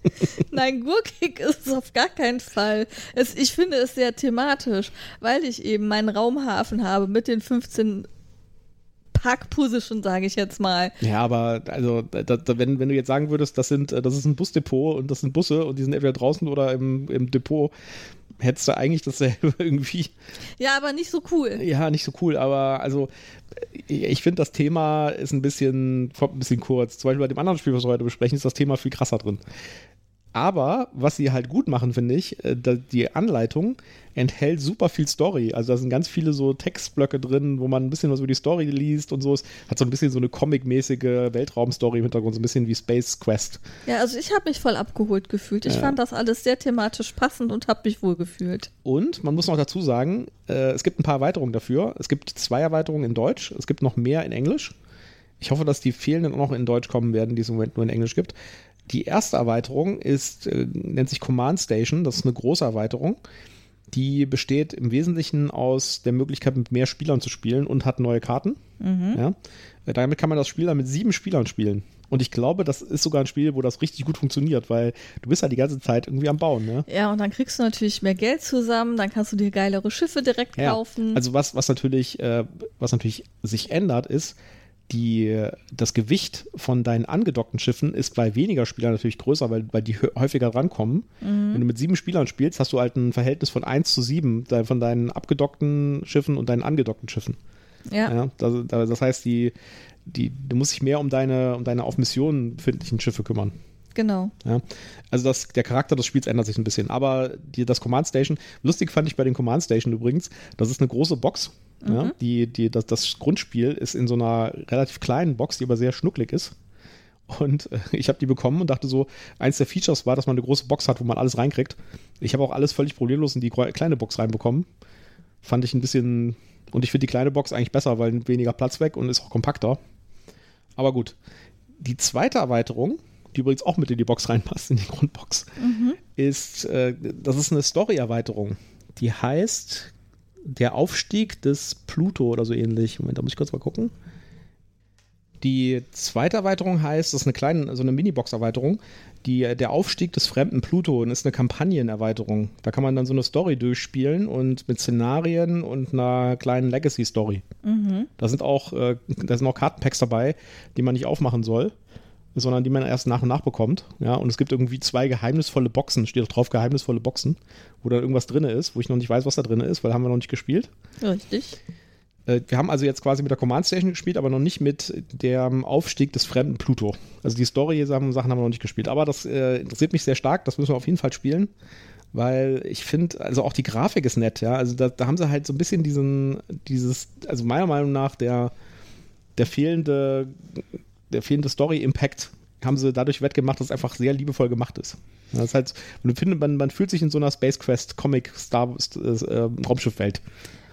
Nein, gurkig ist es auf gar keinen Fall. Es, ich finde es sehr thematisch, weil ich eben meinen Raumhafen habe mit den 15 Parkposition, sage ich jetzt mal. Ja, aber also da, da, wenn, wenn du jetzt sagen würdest, das sind, das ist ein Busdepot und das sind Busse und die sind entweder draußen oder im, im Depot, hättest du eigentlich dasselbe irgendwie. Ja, aber nicht so cool. Ja, nicht so cool, aber also ich finde, das Thema ist ein bisschen, ein bisschen kurz. Zum Beispiel bei dem anderen Spiel, was wir heute besprechen, ist das Thema viel krasser drin. Aber was sie halt gut machen, finde ich, äh, die Anleitung enthält super viel Story. Also da sind ganz viele so Textblöcke drin, wo man ein bisschen was über die Story liest und so. Es hat so ein bisschen so eine comic-mäßige Weltraumstory im Hintergrund, so ein bisschen wie Space Quest. Ja, also ich habe mich voll abgeholt gefühlt. Ich ja. fand das alles sehr thematisch passend und habe mich wohl gefühlt. Und man muss noch dazu sagen, äh, es gibt ein paar Erweiterungen dafür. Es gibt zwei Erweiterungen in Deutsch, es gibt noch mehr in Englisch. Ich hoffe, dass die fehlenden auch noch in Deutsch kommen werden, die es im Moment nur in Englisch gibt. Die erste Erweiterung ist, äh, nennt sich Command Station. Das ist eine große Erweiterung. Die besteht im Wesentlichen aus der Möglichkeit, mit mehr Spielern zu spielen und hat neue Karten. Mhm. Ja. Äh, damit kann man das Spiel dann mit sieben Spielern spielen. Und ich glaube, das ist sogar ein Spiel, wo das richtig gut funktioniert, weil du bist ja die ganze Zeit irgendwie am Bauen. Ne? Ja, und dann kriegst du natürlich mehr Geld zusammen, dann kannst du dir geilere Schiffe direkt ja. kaufen. Also was, was natürlich, äh, was natürlich sich ändert, ist, die, das Gewicht von deinen angedockten Schiffen ist bei weniger Spielern natürlich größer, weil, weil die häufiger rankommen. Mhm. Wenn du mit sieben Spielern spielst, hast du halt ein Verhältnis von 1 zu 7 von deinen abgedockten Schiffen und deinen angedockten Schiffen. Ja. ja das, das, heißt, die, die, du musst dich mehr um deine, um deine auf Missionen befindlichen Schiffe kümmern. Genau. Ja, also das, der Charakter des Spiels ändert sich ein bisschen. Aber die, das Command Station, lustig fand ich bei den Command Station übrigens, das ist eine große Box Mhm. Ja, die, die, das, das Grundspiel ist in so einer relativ kleinen Box, die aber sehr schnucklig ist. Und äh, ich habe die bekommen und dachte so, eins der Features war, dass man eine große Box hat, wo man alles reinkriegt. Ich habe auch alles völlig problemlos in die kleine Box reinbekommen. Fand ich ein bisschen. Und ich finde die kleine Box eigentlich besser, weil weniger Platz weg und ist auch kompakter. Aber gut. Die zweite Erweiterung, die übrigens auch mit in die Box reinpasst, in die Grundbox, mhm. ist, äh, das ist eine Story-Erweiterung. Die heißt der Aufstieg des Pluto oder so ähnlich. Moment, da muss ich kurz mal gucken. Die zweite Erweiterung heißt, das ist eine kleine, so eine Minibox-Erweiterung, die, der Aufstieg des fremden Pluto und ist eine Kampagnenerweiterung. Da kann man dann so eine Story durchspielen und mit Szenarien und einer kleinen Legacy-Story. Mhm. Da sind auch, äh, da sind auch Kartenpacks dabei, die man nicht aufmachen soll sondern die man erst nach und nach bekommt. Ja, und es gibt irgendwie zwei geheimnisvolle Boxen, steht auch drauf geheimnisvolle Boxen, wo da irgendwas drin ist, wo ich noch nicht weiß, was da drin ist, weil haben wir noch nicht gespielt. Richtig. Äh, wir haben also jetzt quasi mit der Command Station gespielt, aber noch nicht mit dem Aufstieg des fremden Pluto. Also die Story Sachen haben wir noch nicht gespielt. Aber das äh, interessiert mich sehr stark, das müssen wir auf jeden Fall spielen. Weil ich finde, also auch die Grafik ist nett, ja. Also da, da haben sie halt so ein bisschen diesen, dieses, also meiner Meinung nach, der, der fehlende der fehlende Story-Impact haben sie dadurch wettgemacht, dass es einfach sehr liebevoll gemacht ist. Das ist halt, man, findet, man, man fühlt sich in so einer Space Quest Comic Star äh, Raumschiffwelt.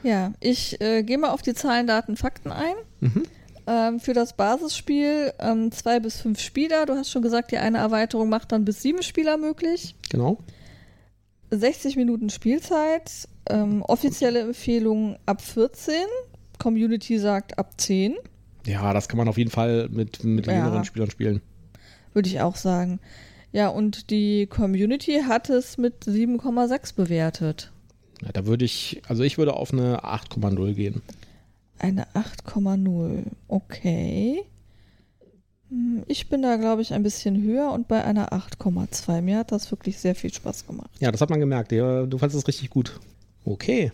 Ja, ich äh, gehe mal auf die Zahlen, Daten, Fakten ein. Mhm. Ähm, für das Basisspiel ähm, zwei bis fünf Spieler. Du hast schon gesagt, die eine Erweiterung macht dann bis sieben Spieler möglich. Genau. 60 Minuten Spielzeit, ähm, offizielle Empfehlung ab 14, Community sagt ab 10. Ja, das kann man auf jeden Fall mit, mit Ja. jüngeren Spielern spielen. Würde ich auch sagen. Ja, und die Community hat es mit 7,6 bewertet. Ja, da würde ich, also ich würde auf eine 8,0 gehen. Eine 8,0. Okay. Hm, Ich bin da, glaube ich, ein bisschen höher und bei einer 8,2. Mir hat das wirklich sehr viel Spaß gemacht. Ja, das hat man gemerkt. Du fandest es richtig gut. Okay,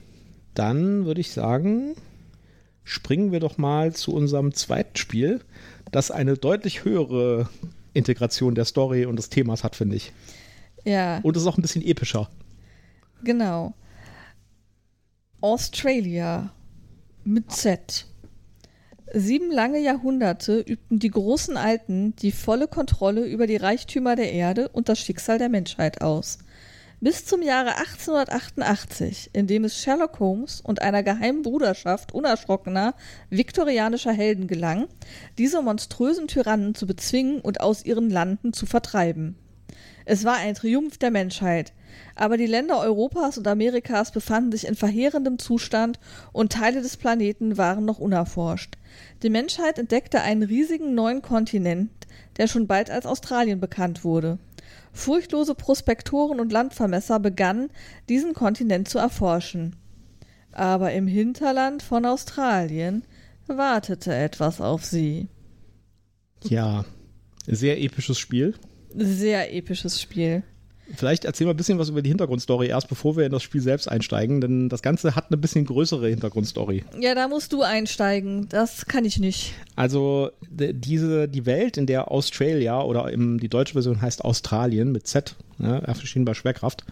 dann würde ich sagen, springen wir doch mal zu unserem zweiten Spiel, das eine deutlich höhere Integration der Story und des Themas hat, finde ich. Ja, Und es ist auch ein bisschen epischer. genau. Australia mit Z. Sieben lange Jahrhunderte übten die großen Alten die volle Kontrolle über die Reichtümer der Erde und das Schicksal der Menschheit aus. Bis zum Jahre 1888, in dem es Sherlock Holmes und einer geheimen Bruderschaft unerschrockener viktorianischer Helden gelang, diese monströsen Tyrannen zu bezwingen und aus ihren Landen zu vertreiben. Es war ein Triumph der Menschheit, aber die Länder Europas und Amerikas befanden sich in verheerendem Zustand und Teile des Planeten waren noch unerforscht. Die Menschheit entdeckte einen riesigen neuen Kontinent, der schon bald als Australien bekannt wurde. Furchtlose Prospektoren und Landvermesser begannen, diesen Kontinent zu erforschen. Aber im Hinterland von Australien wartete etwas auf sie. Ja, sehr episches Spiel. Sehr episches Spiel. Vielleicht erzähl mal ein bisschen was über die Hintergrundstory erst, bevor wir in das Spiel selbst einsteigen, denn das Ganze hat eine bisschen größere Hintergrundstory. Ja, da musst du einsteigen. Das kann ich nicht. Also diese, die Welt, in der Australia oder im, die deutsche Version heißt Australien mit Z, ja, erschienen bei Schwerkraft,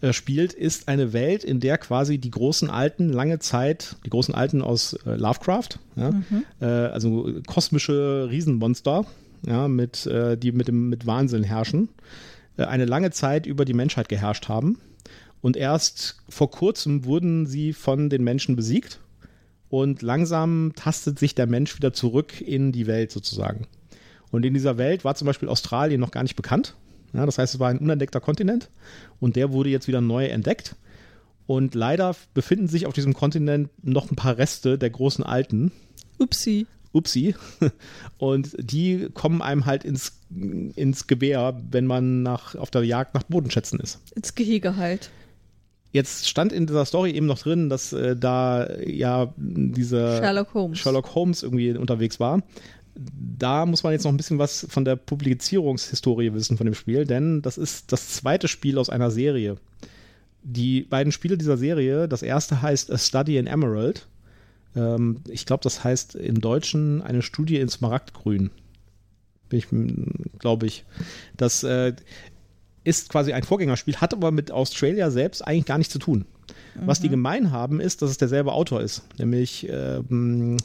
äh, spielt, ist eine Welt, in der quasi die großen Alten lange Zeit, die großen Alten aus äh, Lovecraft, ja, äh, also kosmische Riesenmonster, ja, mit, äh, die mit, dem, mit Wahnsinn herrschen, äh, eine lange Zeit über die Menschheit geherrscht haben. Und erst vor kurzem wurden sie von den Menschen besiegt und langsam tastet sich der Mensch wieder zurück in die Welt sozusagen. Und in dieser Welt war zum Beispiel Australien noch gar nicht bekannt. Ja, das heißt, es war ein unentdeckter Kontinent und der wurde jetzt wieder neu entdeckt. Und leider befinden sich auf diesem Kontinent noch ein paar Reste der großen Alten. Upsi. Upsi. Und die kommen einem halt ins, ins Gewehr, wenn man nach, auf der Jagd nach Bodenschätzen ist. Ins Gehege halt. Jetzt stand in dieser Story eben noch drin, dass äh, da ja diese Sherlock Holmes. Sherlock Holmes irgendwie unterwegs war. Da muss man jetzt noch ein bisschen was von der Publizierungshistorie wissen von dem Spiel, denn das ist das zweite Spiel aus einer Serie. Die beiden Spiele dieser Serie, das erste heißt A Study in Emerald. Ähm, ich glaube, das heißt im Deutschen eine Studie in Smaragdgrün. Bin ich, glaube ich. Das äh, ist quasi ein Vorgängerspiel, hat aber mit Australia selbst eigentlich gar nichts zu tun. Was die gemein haben, ist, dass es derselbe Autor ist, nämlich ähm,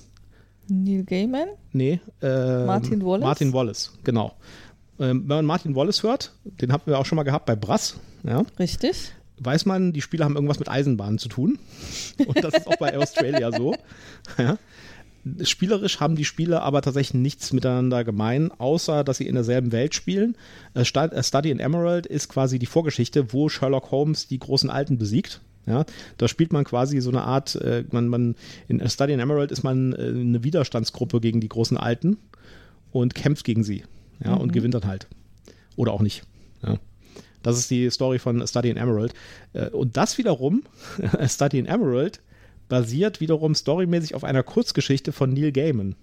Neil Gaiman? Nee. ähm, Martin Wallace? Martin Wallace, genau. Ähm, wenn man Martin Wallace hört, den hatten wir auch schon mal gehabt bei Brass, ja, Richtig. weiß man, die Spiele haben irgendwas mit Eisenbahnen zu tun. Und das ist auch bei Australia so. Ja. Spielerisch haben die Spiele aber tatsächlich nichts miteinander gemein, außer dass sie in derselben Welt spielen. Äh, äh, Study in Emerald ist quasi die Vorgeschichte, wo Sherlock Holmes die großen Alten besiegt. Ja, da spielt man quasi so eine Art, äh, man, man, in A Study in Emerald ist man äh, eine Widerstandsgruppe gegen die großen Alten und kämpft gegen sie. Ja, und gewinnt dann halt. Oder auch nicht. Ja. Das ist die Story von A Study in Emerald. Und das wiederum, A Study in Emerald, basiert wiederum storymäßig auf einer Kurzgeschichte von Neil Gaiman.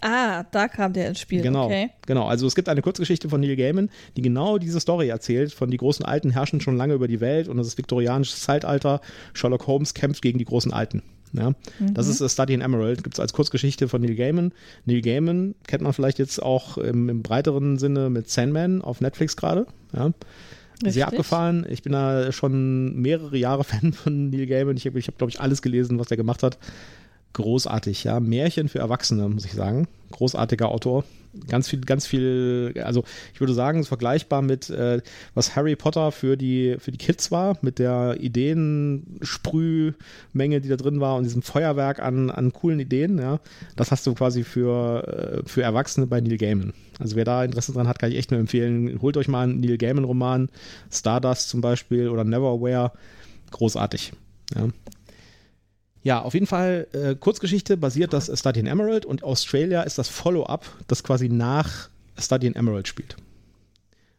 Ah, da kam der ins Spiel. Genau, Okay. genau. Also es gibt eine Kurzgeschichte von Neil Gaiman, die genau diese Story erzählt. Von die großen Alten herrschen schon lange über die Welt und das ist viktorianisches Zeitalter. Sherlock Holmes kämpft gegen die großen Alten. Ja, Das ist A Study in Emerald, gibt es als Kurzgeschichte von Neil Gaiman. Neil Gaiman kennt man vielleicht jetzt auch im, im breiteren Sinne mit Sandman auf Netflix gerade. Ja. Richtig. Sehr abgefahren. Ich bin da schon mehrere Jahre Fan von Neil Gaiman. Ich habe, ich hab, glaube ich, alles gelesen, was er gemacht hat. großartig, ja. Märchen für Erwachsene, muss ich sagen. Großartiger Autor. Ganz viel, ganz viel, also ich würde sagen, es ist vergleichbar mit, äh, was Harry Potter für die, für die Kids war, mit der Ideensprühmenge, die da drin war und diesem Feuerwerk an, an coolen Ideen, ja. Das hast du quasi für, äh, für Erwachsene bei Neil Gaiman. Also wer da Interesse dran hat, kann ich echt nur empfehlen. Holt euch mal einen Neil Gaiman-Roman, Stardust zum Beispiel oder Neverwhere. Großartig. Ja. Ja, auf jeden Fall, äh, Kurzgeschichte basiert das Study in Emerald und Australia ist das Follow-up, das quasi nach Study in Emerald spielt.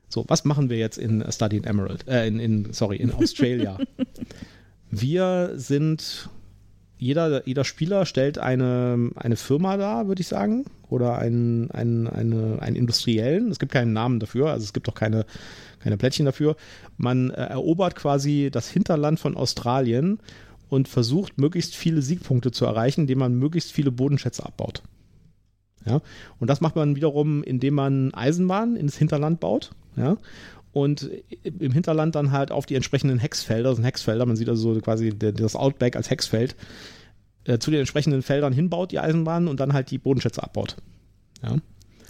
So, was machen wir jetzt in Study in Emerald? Äh, in, in, sorry, in Australia. wir sind, jeder, jeder Spieler stellt eine, eine Firma dar, würde ich sagen, oder einen, einen, eine, einen Industriellen. Es gibt keinen Namen dafür, also es gibt auch keine, keine Plättchen dafür. Man äh, erobert quasi das Hinterland von Australien und versucht, möglichst viele Siegpunkte zu erreichen, indem man möglichst viele Bodenschätze abbaut. Ja, und das macht man wiederum, indem man Eisenbahnen ins Hinterland baut. Ja, und im Hinterland dann halt auf die entsprechenden Hexfelder, das sind Hexfelder, man sieht also so quasi das Outback als Hexfeld, äh, zu den entsprechenden Feldern hinbaut, die Eisenbahnen, und dann halt die Bodenschätze abbaut. Ja.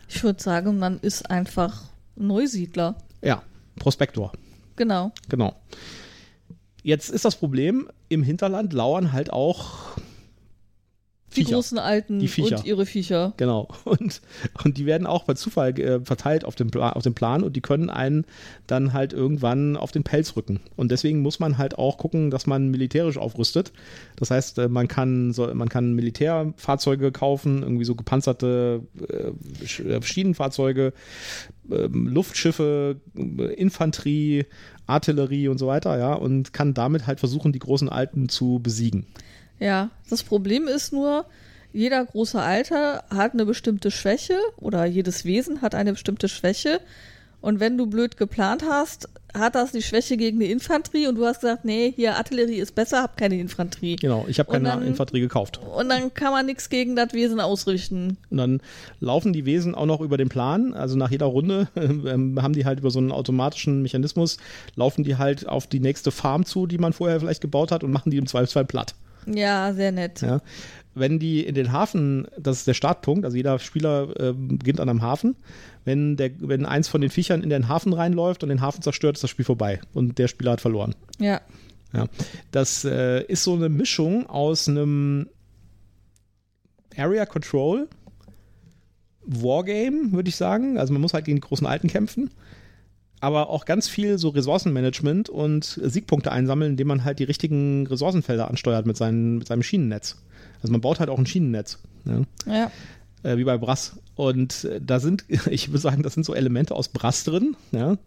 Ich würde sagen, man ist einfach Neusiedler. Ja, Prospektor. Genau. Genau. Jetzt ist das Problem, im Hinterland lauern halt auch die Viecher. großen Alten die und ihre Viecher. Genau. Und, und die werden auch bei Zufall äh, verteilt auf dem, auf dem Plan und die können einen dann halt irgendwann auf den Pelz rücken. Und deswegen muss man halt auch gucken, dass man militärisch aufrüstet. Das heißt, äh, man kann, so, man kann Militärfahrzeuge kaufen, irgendwie so gepanzerte äh, äh Schienenfahrzeuge, ähm, Luftschiffe, äh, Infanterie, Artillerie und so weiter, ja, und kann damit halt versuchen, die großen Alten zu besiegen. Ja, das Problem ist nur, jeder große Alter hat eine bestimmte Schwäche oder jedes Wesen hat eine bestimmte Schwäche. Und wenn du blöd geplant hast, hat das die Schwäche gegen die Infanterie und du hast gesagt, nee, hier Artillerie ist besser, hab keine Infanterie. Genau, ich habe keine dann, Infanterie gekauft. Und dann kann man nichts gegen das Wesen ausrichten. Und dann laufen die Wesen auch noch über den Plan, also nach jeder Runde ähm, haben die halt über so einen automatischen Mechanismus, laufen die halt auf die nächste Farm zu, die man vorher vielleicht gebaut hat und machen die im Zweifelsfall platt. Ja, sehr nett. Ja. Wenn die in den Hafen, das ist der Startpunkt, also jeder Spieler äh, beginnt an einem Hafen. Wenn, der, wenn eins von den Viechern in den Hafen reinläuft und den Hafen zerstört, ist das Spiel vorbei und der Spieler hat verloren. Ja. ja. Das äh, ist so eine Mischung aus einem Area Control Wargame, würde ich sagen. Also man muss halt gegen die großen Alten kämpfen aber auch ganz viel so Ressourcenmanagement und Siegpunkte einsammeln, indem man halt die richtigen Ressourcenfelder ansteuert mit, seinen, mit seinem Schienennetz. Also man baut halt auch ein Schienennetz. Ja. ja. Äh, wie bei Brass. Und äh, da sind, ich würde sagen, das sind so Elemente aus Brass drin. Ja.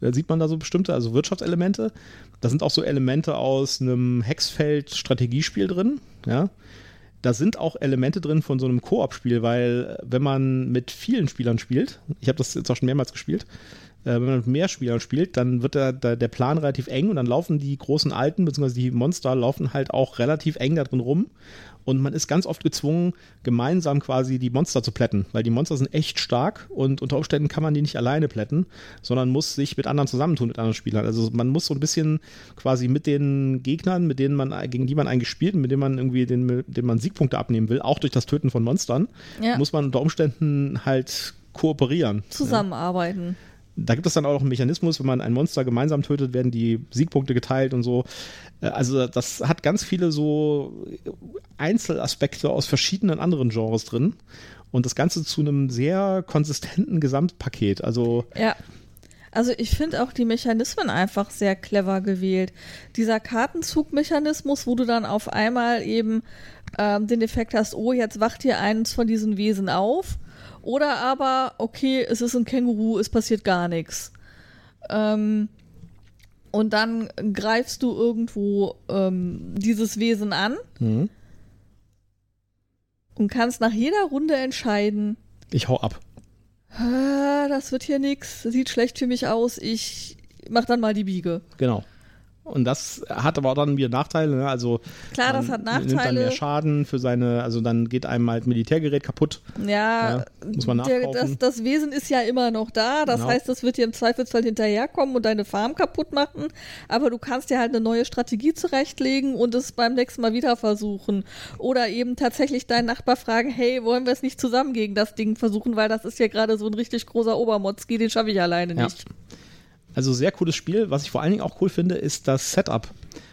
Da sieht man da so bestimmte, also Wirtschaftselemente. Da sind auch so Elemente aus einem Hexfeld-Strategiespiel drin. Ja. Da sind auch Elemente drin von so einem Koop-Spiel, weil wenn man mit vielen Spielern spielt, ich habe das jetzt auch schon mehrmals gespielt, äh, wenn man mit mehr Spielern spielt, dann wird der, der, der Plan relativ eng und dann laufen die großen Alten, beziehungsweise die Monster laufen halt auch relativ eng da drin rum. Und man ist ganz oft gezwungen, gemeinsam quasi die Monster zu plätten, weil die Monster sind echt stark und unter Umständen kann man die nicht alleine plätten, sondern muss sich mit anderen zusammentun, mit anderen Spielern. Also man muss so ein bisschen quasi mit den Gegnern, mit denen man, gegen die man eigentlich spielt mit denen man irgendwie den, mit denen man Siegpunkte abnehmen will, auch durch das Töten von Monstern, ja. muss man unter Umständen halt kooperieren. Zusammenarbeiten. Ja da gibt es dann auch noch einen Mechanismus, wenn man ein Monster gemeinsam tötet, werden die Siegpunkte geteilt und so. Äh, also das hat ganz viele so Einzelaspekte aus verschiedenen anderen Genres drin und das Ganze zu einem sehr konsistenten Gesamtpaket. Also ja. Also ich finde auch die Mechanismen einfach sehr clever gewählt. Dieser Kartenzugmechanismus, wo du dann auf einmal eben ähm, den Effekt hast, oh, jetzt wacht hier eins von diesen Wesen auf oder aber, okay, es ist ein Känguru, es passiert gar nichts. Ähm, und dann greifst du irgendwo ähm, dieses Wesen an mhm. und kannst nach jeder Runde entscheiden. Ich hau ab. Das wird hier nichts, sieht schlecht für mich aus, ich mach dann mal die Biege. Genau. Und das hat aber auch dann wieder Nachteile. Ne? Also Klar, das hat Nimmt dann Nachteile. mehr Schaden für seine, also dann geht einem halt Militärgerät kaputt. Ja, Ja, muss man der, nachkaufen. das, das Wesen ist ja immer noch da. Das Genau. heißt, das wird dir im Zweifelsfall hinterherkommen und deine Farm kaputt machen. Aber du kannst dir halt eine neue Strategie zurechtlegen und es beim nächsten Mal wieder versuchen. Oder eben tatsächlich deinen Nachbar fragen, hey, wollen wir es nicht zusammen gegen das Ding versuchen, weil das ist ja gerade so ein richtig großer Obermotzki, den schaffe ich alleine Ja. nicht. Also sehr cooles Spiel. Was ich vor allen Dingen auch cool finde, ist das Setup.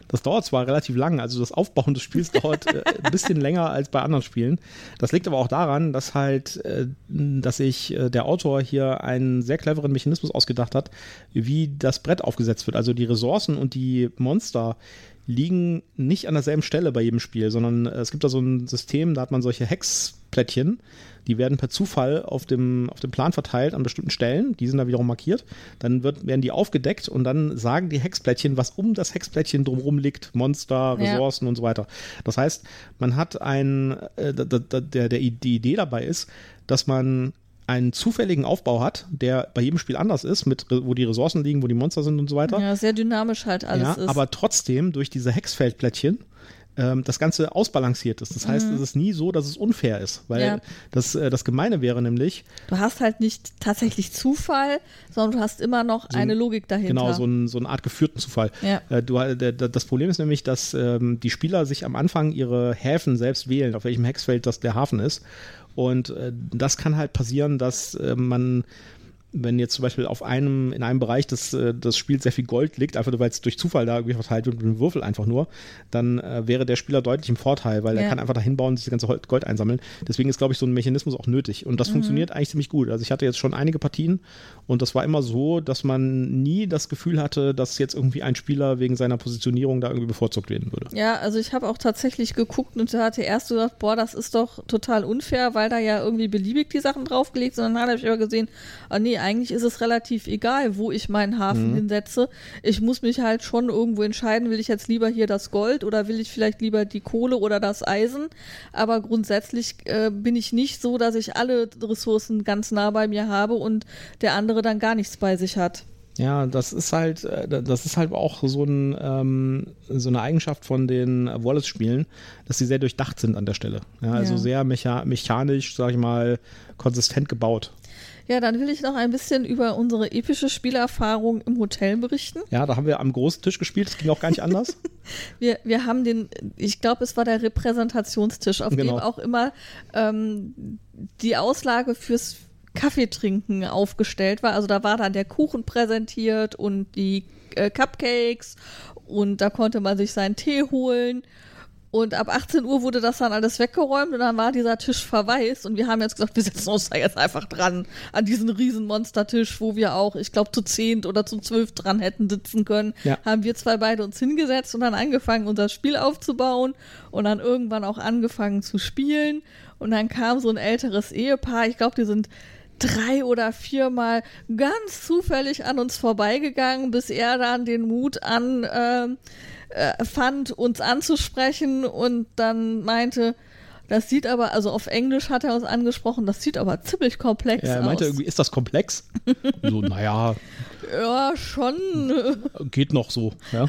Das dauert zwar relativ lang, also das Aufbauen des Spiels dauert äh, ein bisschen länger als bei anderen Spielen. Das liegt aber auch daran, dass halt, äh, dass sich äh, der Autor hier einen sehr cleveren Mechanismus ausgedacht hat, wie das Brett aufgesetzt wird. Also die Ressourcen und die Monster liegen nicht an derselben Stelle bei jedem Spiel, sondern äh, es gibt da so ein System, da hat man solche Hexplättchen, die werden per Zufall auf dem, auf dem Plan verteilt an bestimmten Stellen, die sind da wiederum markiert, dann wird, werden die aufgedeckt und dann sagen die Hexplättchen, was um das Hexplättchen drumherum liegt, Monster, Ja. Ressourcen und so weiter. Das heißt, man hat ein, äh, da, der, der, die Idee dabei ist, dass man einen zufälligen Aufbau hat, der bei jedem Spiel anders ist, mit, wo die Ressourcen liegen, wo die Monster sind und so weiter Ja, sehr dynamisch halt alles ja, ist. aber trotzdem durch diese Hexfeldplättchen ähm, das Ganze ausbalanciert ist. Das heißt, es ist nie so, dass es unfair ist, weil Mhm. Ja. das, äh, das Gemeine wäre nämlich, du hast halt nicht tatsächlich Zufall, sondern du hast immer noch ein- eine Logik dahinter. genau, so, ein, so eine Art geführten Zufall. Ja. Äh, du, äh, der, der, das Problem ist nämlich, dass ähm, die Spieler sich am Anfang ihre Häfen selbst wählen, auf welchem Hexfeld das der Hafen ist. Und äh, das kann halt passieren, dass äh, man wenn jetzt zum Beispiel auf einem, in einem Bereich des, äh, des Spiels sehr viel Gold liegt, einfach nur weil es durch Zufall da irgendwie verteilt wird mit einem Würfel einfach nur, dann äh, wäre der Spieler deutlich im Vorteil, weil er Ja. kann einfach dahin bauen und sich das ganze Gold einsammeln. Deswegen ist, glaube ich, so ein Mechanismus auch nötig. Und das funktioniert eigentlich ziemlich gut. Also ich hatte jetzt schon einige Partien und das war immer so, dass man nie das Gefühl hatte, dass jetzt irgendwie ein Spieler wegen seiner Positionierung da irgendwie bevorzugt werden würde. Ja, also ich habe auch tatsächlich geguckt und hatte erst gedacht, boah, das ist doch total unfair, weil da ja irgendwie beliebig die Sachen draufgelegt sind. Und dann habe ich aber gesehen, ah nee, eigentlich ist es relativ egal, wo ich meinen Hafen hinsetze. Ich muss mich halt schon irgendwo entscheiden, will ich jetzt lieber hier das Gold oder will ich vielleicht lieber die Kohle oder das Eisen. Aber grundsätzlich äh, bin ich nicht so, dass ich alle Ressourcen ganz nah bei mir habe und der andere dann gar nichts bei sich hat. Ja, das ist halt, äh, das ist halt auch so, ein, ähm, so eine Eigenschaft von den Wallace-Spielen, dass sie sehr durchdacht sind an der Stelle. Ja, also Ja. sehr mecha mechanisch, sag ich mal, konsistent gebaut. Ja, dann will ich noch ein bisschen über unsere epische Spielerfahrung im Hotel berichten. Ja, da haben wir am großen Tisch gespielt, das ging auch gar nicht anders. Wir, wir haben den, ich glaube, es war der Repräsentationstisch, auf Genau. dem auch immer ähm, die Auslage fürs Kaffeetrinken aufgestellt war. Also da war dann der Kuchen präsentiert und die äh, Cupcakes und da konnte man sich seinen Tee holen. Und ab 18 Uhr wurde das dann alles weggeräumt und dann war dieser Tisch verwaist und wir haben jetzt gesagt, wir setzen uns da jetzt einfach dran an diesen riesen Monstertisch, wo wir auch, ich glaube, zu zehnt oder zu zwölf dran hätten sitzen können. Ja. Haben wir zwei beide uns hingesetzt und dann angefangen, unser Spiel aufzubauen und dann irgendwann auch angefangen zu spielen. Und dann kam so ein älteres Ehepaar, ich glaube, die sind drei oder viermal ganz zufällig an uns vorbeigegangen, bis er dann den Mut an ähm, äh, fand, uns anzusprechen und dann meinte, das sieht aber, also auf Englisch hat er uns angesprochen, das sieht aber ziemlich komplex Ja, er aus. meinte irgendwie, ist das komplex? so, naja, ja, schon. geht noch so. Ja.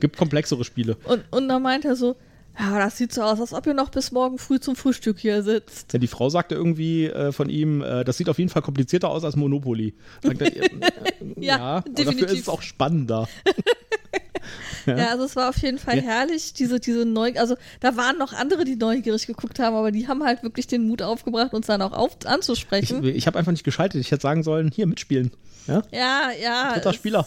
Gibt komplexere Spiele. Und, und dann meinte er so, ja, das sieht so aus, als ob ihr noch bis morgen früh zum Frühstück hier sitzt. Ja, die Frau sagte irgendwie äh, von ihm, äh, das sieht auf jeden Fall komplizierter aus als Monopoly. Sagt er, äh, Ja, dafür definitiv. ist es auch spannender. Ja. also es war auf jeden Fall Ja. herrlich, diese, diese Neu also da waren noch andere, die neugierig geguckt haben, aber die haben halt wirklich den Mut aufgebracht, uns dann auch auf Ich, anzusprechen. ich habe einfach nicht geschaltet. Ich hätte sagen sollen, hier mitspielen. Ja? ja, ja. Dritter es- Spieler.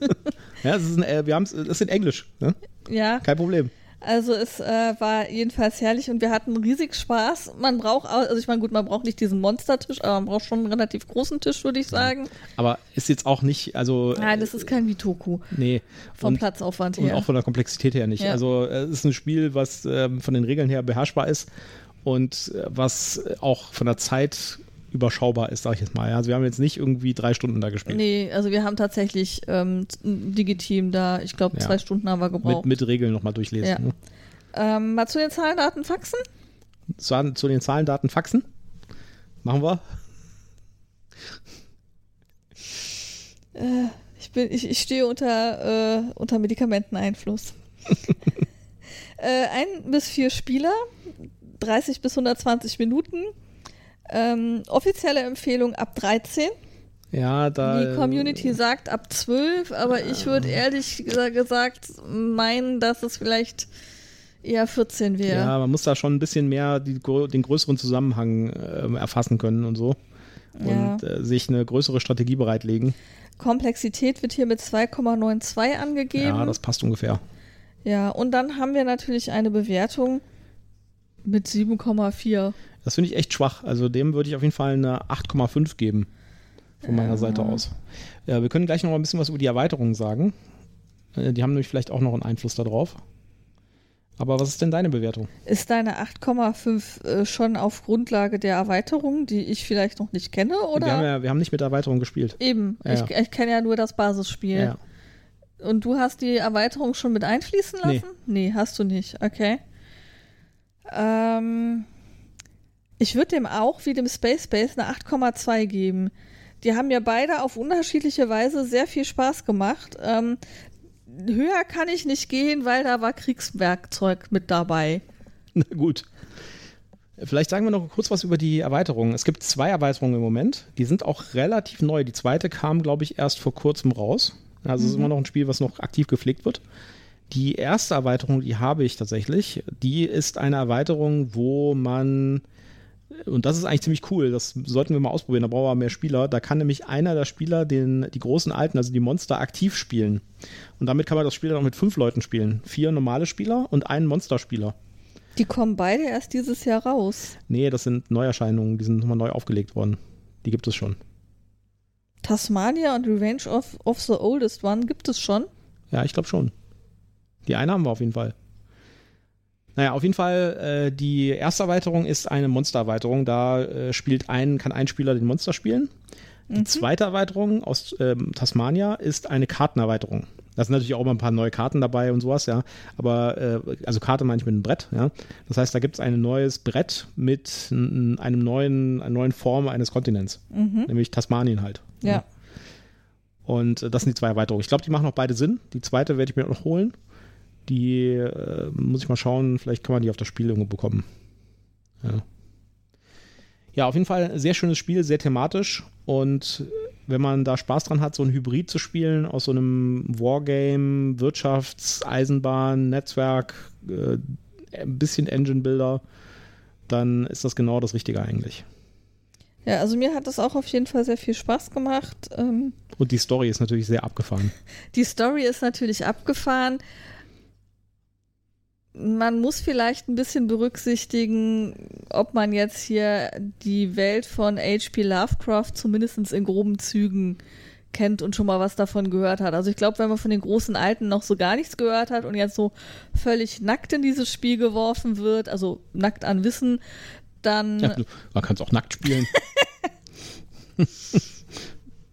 ja, es ist ein, äh, wir haben's, das ist in Englisch. Ne? Ja, Kein Problem. Also es äh, war jedenfalls herrlich und wir hatten riesig Spaß. Man braucht, auch, also ich meine, gut, man braucht nicht diesen Monstertisch, aber man braucht schon einen relativ großen Tisch, würde ich sagen. Aber ist jetzt auch nicht, also. Nein, das ist kein Bitoku Nee. vom und, Platzaufwand und her. auch von der Komplexität her nicht. Ja. Also, äh, es ist ein Spiel, was ähm, von den Regeln her beherrschbar ist und äh, was äh, auch von der Zeit überschaubar ist, sag ich jetzt mal. Ja, Also, wir haben jetzt nicht irgendwie drei Stunden da gespielt. Nee, also wir haben tatsächlich ähm, digitim da, ich glaube, Ja. zwei Stunden haben wir Mit, gebraucht. mit Regeln nochmal durchlesen. Ja. Ne? Ähm, mal zu den Zahlen, Daten, Faxen. Zu, zu den Zahlen, Daten, Faxen. Machen wir. Ich Ich, bin, ich, ich stehe unter, äh, unter Medikamenteneinfluss. äh, ein bis vier Spieler, 30 bis 120 Minuten. Ähm, offizielle Empfehlung ab 13. Ja, da. Die Community sagt ab 12, aber ich würde ehrlich gesagt meinen, dass es vielleicht eher 14 wäre. Ja, man muss da schon ein bisschen mehr die, den größeren Zusammenhang äh, erfassen können und so. Und ja. äh, sich eine größere Strategie bereitlegen. Komplexität wird hier mit 2,92 angegeben. Ja, das passt ungefähr. Ja, und dann haben wir natürlich eine Bewertung mit 7,4. Das finde ich echt schwach. Also dem würde ich auf jeden Fall eine 8,5 geben. Von meiner ja. Seite aus. Ja, wir können gleich noch ein bisschen was über die Erweiterungen sagen. Äh, die haben nämlich vielleicht auch noch einen Einfluss darauf. Aber was ist denn deine Bewertung? Ist deine 8,5 äh, schon auf Grundlage der Erweiterung, die ich vielleicht noch nicht kenne? Oder? Wir, haben ja, wir haben nicht mit Erweiterung gespielt. Eben, ja, ich, ich kenne ja nur das Basisspiel. Ja. Und du hast die Erweiterung schon mit einfließen lassen? Nee, nee hast du nicht. Okay. Ähm, ich würde dem auch wie dem Space Base eine 8,2 geben. Die haben mir beide auf unterschiedliche Weise sehr viel Spaß gemacht. Ähm, höher kann ich nicht gehen, weil da war Kriegswerkzeug mit dabei. Na gut. Vielleicht sagen wir noch kurz was über die Erweiterungen. Es gibt zwei Erweiterungen im Moment. Die sind auch relativ neu. Die zweite kam, glaube ich, erst vor kurzem raus. Also mhm. es ist immer noch ein Spiel, was noch aktiv gepflegt wird. Die erste Erweiterung, die habe ich tatsächlich. Die ist eine Erweiterung, wo man und das ist eigentlich ziemlich cool. Das sollten wir mal ausprobieren. Da brauchen wir mehr Spieler. Da kann nämlich einer der Spieler den, die großen Alten, also die Monster, aktiv spielen. Und damit kann man das Spiel dann auch mit fünf Leuten spielen. Vier normale Spieler und einen Monsterspieler. Die kommen beide erst dieses Jahr raus. Nee, das sind Neuerscheinungen. Die sind nochmal neu aufgelegt worden. Die gibt es schon. Tasmania und Revenge of, of the Oldest One gibt es schon? Ja, ich glaube schon. Die eine haben wir auf jeden Fall. Naja, auf jeden Fall, äh, die erste Erweiterung ist eine Monster-Erweiterung. Da äh, spielt ein, kann ein Spieler den Monster spielen. Die mhm. zweite Erweiterung aus ähm, Tasmania ist eine Kartenerweiterung. Da sind natürlich auch immer ein paar neue Karten dabei und sowas, ja. Aber, äh, also Karte meine ich mit einem Brett, ja. Das heißt, da gibt es ein neues Brett mit einem neuen, einer neuen Form eines Kontinents. Mhm. Nämlich Tasmanien halt. Ja. ja. Und äh, das sind die zwei Erweiterungen. Ich glaube, die machen auch beide Sinn. Die zweite werde ich mir noch holen. Die äh, muss ich mal schauen, vielleicht kann man die auf das Spiel irgendwo bekommen. Ja. ja, auf jeden Fall ein sehr schönes Spiel, sehr thematisch und wenn man da Spaß dran hat, so ein Hybrid zu spielen aus so einem Wargame, Wirtschafts-, Eisenbahn, Netzwerk, äh, ein bisschen Engine-Builder, dann ist das genau das Richtige eigentlich. Ja, also mir hat das auch auf jeden Fall sehr viel Spaß gemacht. Ähm, und die Story ist natürlich sehr abgefahren. Die Story ist natürlich abgefahren man muss vielleicht ein bisschen berücksichtigen, ob man jetzt hier die Welt von H.P. Lovecraft zumindest in groben Zügen kennt und schon mal was davon gehört hat. Also ich glaube, wenn man von den großen Alten noch so gar nichts gehört hat und jetzt so völlig nackt in dieses Spiel geworfen wird, also nackt an Wissen, dann. Ja, man kann es auch nackt spielen.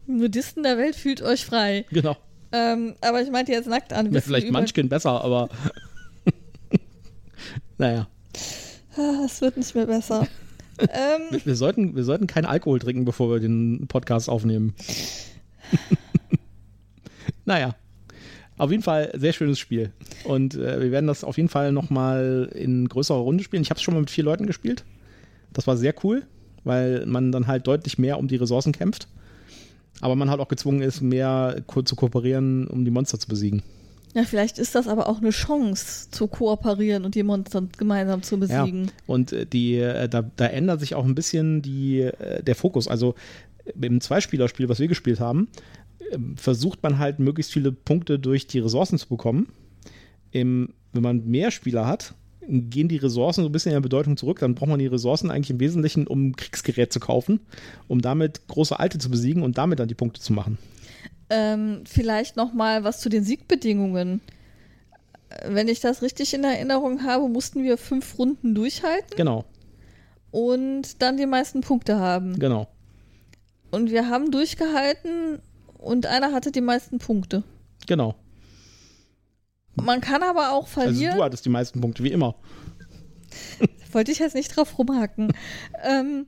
Nudisten der Welt fühlt euch frei. Genau. Ähm, aber ich meinte jetzt nackt an Wissen. Ja, vielleicht Munchkin besser, aber. Naja. Ah, es wird nicht mehr besser. ähm, wir, wir, sollten, wir sollten keinen Alkohol trinken, bevor wir den Podcast aufnehmen. naja. Auf jeden Fall sehr schönes Spiel. Und äh, wir werden das auf jeden Fall nochmal in größerer Runde spielen. Ich habe es schon mal mit vier Leuten gespielt. Das war sehr cool, weil man dann halt deutlich mehr um die Ressourcen kämpft. Aber man halt auch gezwungen ist, mehr zu kooperieren, um die Monster zu besiegen. Ja, vielleicht ist das aber auch eine Chance zu kooperieren und die Monster gemeinsam zu besiegen. Ja, und äh, die, äh, da, da ändert sich auch ein bisschen die, äh, der Fokus. Also im Zweispielerspiel, was wir gespielt haben, versucht man halt möglichst viele Punkte durch die Ressourcen zu bekommen. Im, wenn man mehr Spieler hat, gehen die Ressourcen so ein bisschen in der Bedeutung zurück. Dann braucht man die Ressourcen eigentlich im Wesentlichen, um Kriegsgerät zu kaufen, um damit große Alte zu besiegen und damit dann die Punkte zu machen. Ähm, vielleicht noch mal was zu den Siegbedingungen. Wenn ich das richtig in Erinnerung habe, mussten wir fünf Runden durchhalten. Genau. Und dann die meisten Punkte haben. Genau. Und wir haben durchgehalten und einer hatte die meisten Punkte. Genau. Man kann aber auch verlieren. Also du hattest die meisten Punkte, wie immer. Wollte ich jetzt nicht drauf rumhaken. ähm,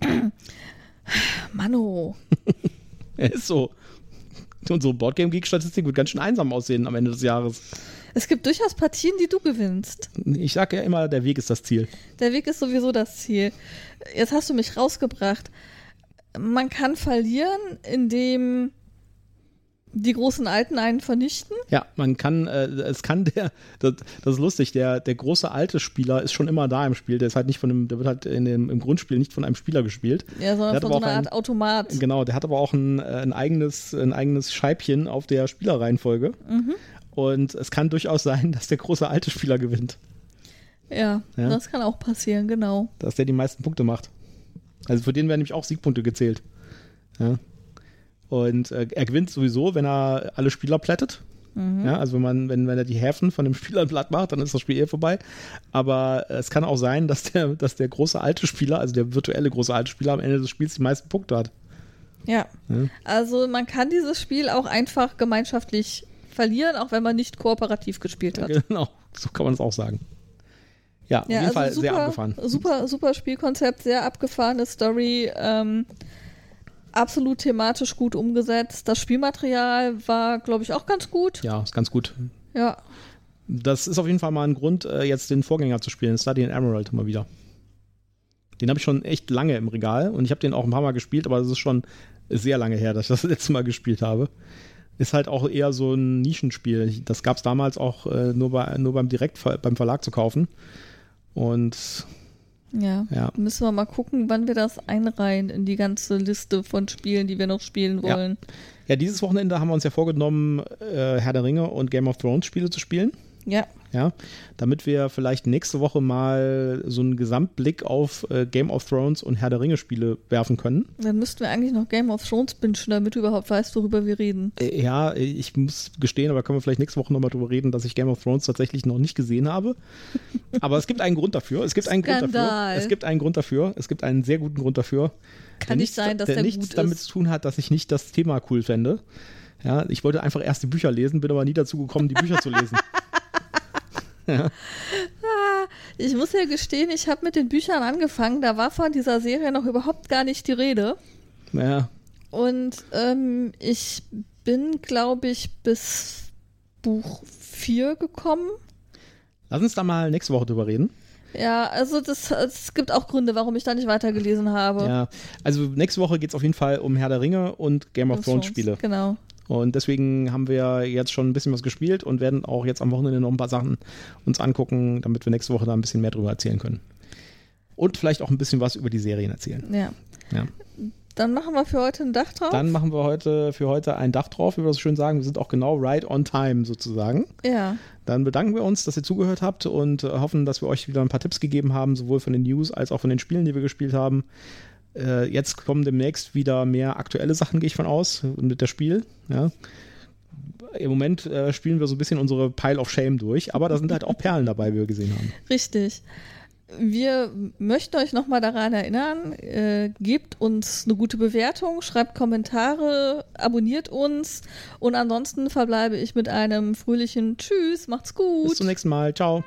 Mano. ist so. Unsere Boardgame Geek Statistik wird ganz schön einsam aussehen am Ende des Jahres. Es gibt durchaus Partien, die du gewinnst. Ich sage ja immer, der Weg ist das Ziel. Der Weg ist sowieso das Ziel. Jetzt hast du mich rausgebracht. Man kann verlieren, indem die großen Alten einen vernichten? Ja, man kann, äh, es kann der, das, das, ist lustig, der, der große alte Spieler ist schon immer da im Spiel. Der ist halt nicht von einem, der wird halt in dem, im Grundspiel nicht von einem Spieler gespielt. Ja, sondern von so einer Art ein, Automat. Genau, der hat aber auch ein, äh, ein, eigenes, ein eigenes Scheibchen auf der Spielerreihenfolge. Mhm. Und es kann durchaus sein, dass der große alte Spieler gewinnt. Ja, ja, das kann auch passieren, genau. Dass der die meisten Punkte macht. Also für den werden nämlich auch Siegpunkte gezählt. Ja. Und äh, er gewinnt sowieso, wenn er alle Spieler plättet. Mhm. Ja, also wenn man, wenn, wenn er die Häfen von dem Spieler platt macht, dann ist das Spiel eh vorbei. Aber es kann auch sein, dass der, dass der große alte Spieler, also der virtuelle große alte Spieler am Ende des Spiels die meisten Punkte hat. Ja. ja. Also man kann dieses Spiel auch einfach gemeinschaftlich verlieren, auch wenn man nicht kooperativ gespielt hat. Genau, so kann man es auch sagen. Ja, auf jeden also Fall super, sehr abgefahren. Super, super Spielkonzept, sehr abgefahrene Story. Ähm, absolut thematisch gut umgesetzt. Das Spielmaterial war, glaube ich, auch ganz gut. Ja, ist ganz gut. Ja. Das ist auf jeden Fall mal ein Grund, äh, jetzt den Vorgänger zu spielen, Study in Emerald mal wieder. Den habe ich schon echt lange im Regal und ich habe den auch ein paar Mal gespielt, aber das ist schon sehr lange her, dass ich das letzte Mal gespielt habe. Ist halt auch eher so ein Nischenspiel. Das gab es damals auch äh, nur, bei, nur beim Direkt beim Verlag zu kaufen. Und ja. ja. Müssen wir mal gucken, wann wir das einreihen in die ganze Liste von Spielen, die wir noch spielen wollen. Ja, ja dieses Wochenende haben wir uns ja vorgenommen, äh, Herr der Ringe und Game of Thrones Spiele zu spielen. Ja. Ja, damit wir vielleicht nächste Woche mal so einen Gesamtblick auf äh, Game of Thrones und Herr der Ringe Spiele werfen können. Dann müssten wir eigentlich noch Game of Thrones bingen, damit du überhaupt weißt, worüber wir reden. Äh, ja, ich muss gestehen, aber können wir vielleicht nächste Woche nochmal drüber reden, dass ich Game of Thrones tatsächlich noch nicht gesehen habe. aber es gibt einen Grund dafür. Es gibt einen Grund dafür. Es gibt einen Grund dafür. Es gibt einen sehr guten Grund dafür. Kann nicht sein, dass der, der nichts damit zu tun hat, dass ich nicht das Thema cool fände. Ja, ich wollte einfach erst die Bücher lesen, bin aber nie dazu gekommen, die Bücher zu lesen. Ja. Ah, ich muss ja gestehen, ich habe mit den Büchern angefangen, da war von dieser Serie noch überhaupt gar nicht die Rede. Ja. Und ähm, ich bin, glaube ich, bis Buch 4 gekommen. Lass uns da mal nächste Woche drüber reden. Ja, also es gibt auch Gründe, warum ich da nicht weitergelesen habe. Ja, also nächste Woche geht es auf jeden Fall um Herr der Ringe und Game of Thrones Spiele. Genau. Und deswegen haben wir jetzt schon ein bisschen was gespielt und werden auch jetzt am Wochenende noch ein paar Sachen uns angucken, damit wir nächste Woche da ein bisschen mehr drüber erzählen können. Und vielleicht auch ein bisschen was über die Serien erzählen. Ja. ja. Dann machen wir für heute ein Dach drauf. Dann machen wir heute für heute ein Dach drauf, wie wir so schön sagen. Wir sind auch genau right on time sozusagen. Ja. Dann bedanken wir uns, dass ihr zugehört habt und hoffen, dass wir euch wieder ein paar Tipps gegeben haben, sowohl von den News als auch von den Spielen, die wir gespielt haben. Äh, jetzt kommen demnächst wieder mehr aktuelle Sachen, gehe ich von aus, mit der Spiel. Ja. Im Moment äh, spielen wir so ein bisschen unsere Pile of Shame durch, aber da sind halt auch Perlen dabei, wie wir gesehen haben. Richtig. Wir möchten euch nochmal daran erinnern, äh, gebt uns eine gute Bewertung, schreibt Kommentare, abonniert uns und ansonsten verbleibe ich mit einem fröhlichen Tschüss, macht's gut. Bis zum nächsten Mal, ciao.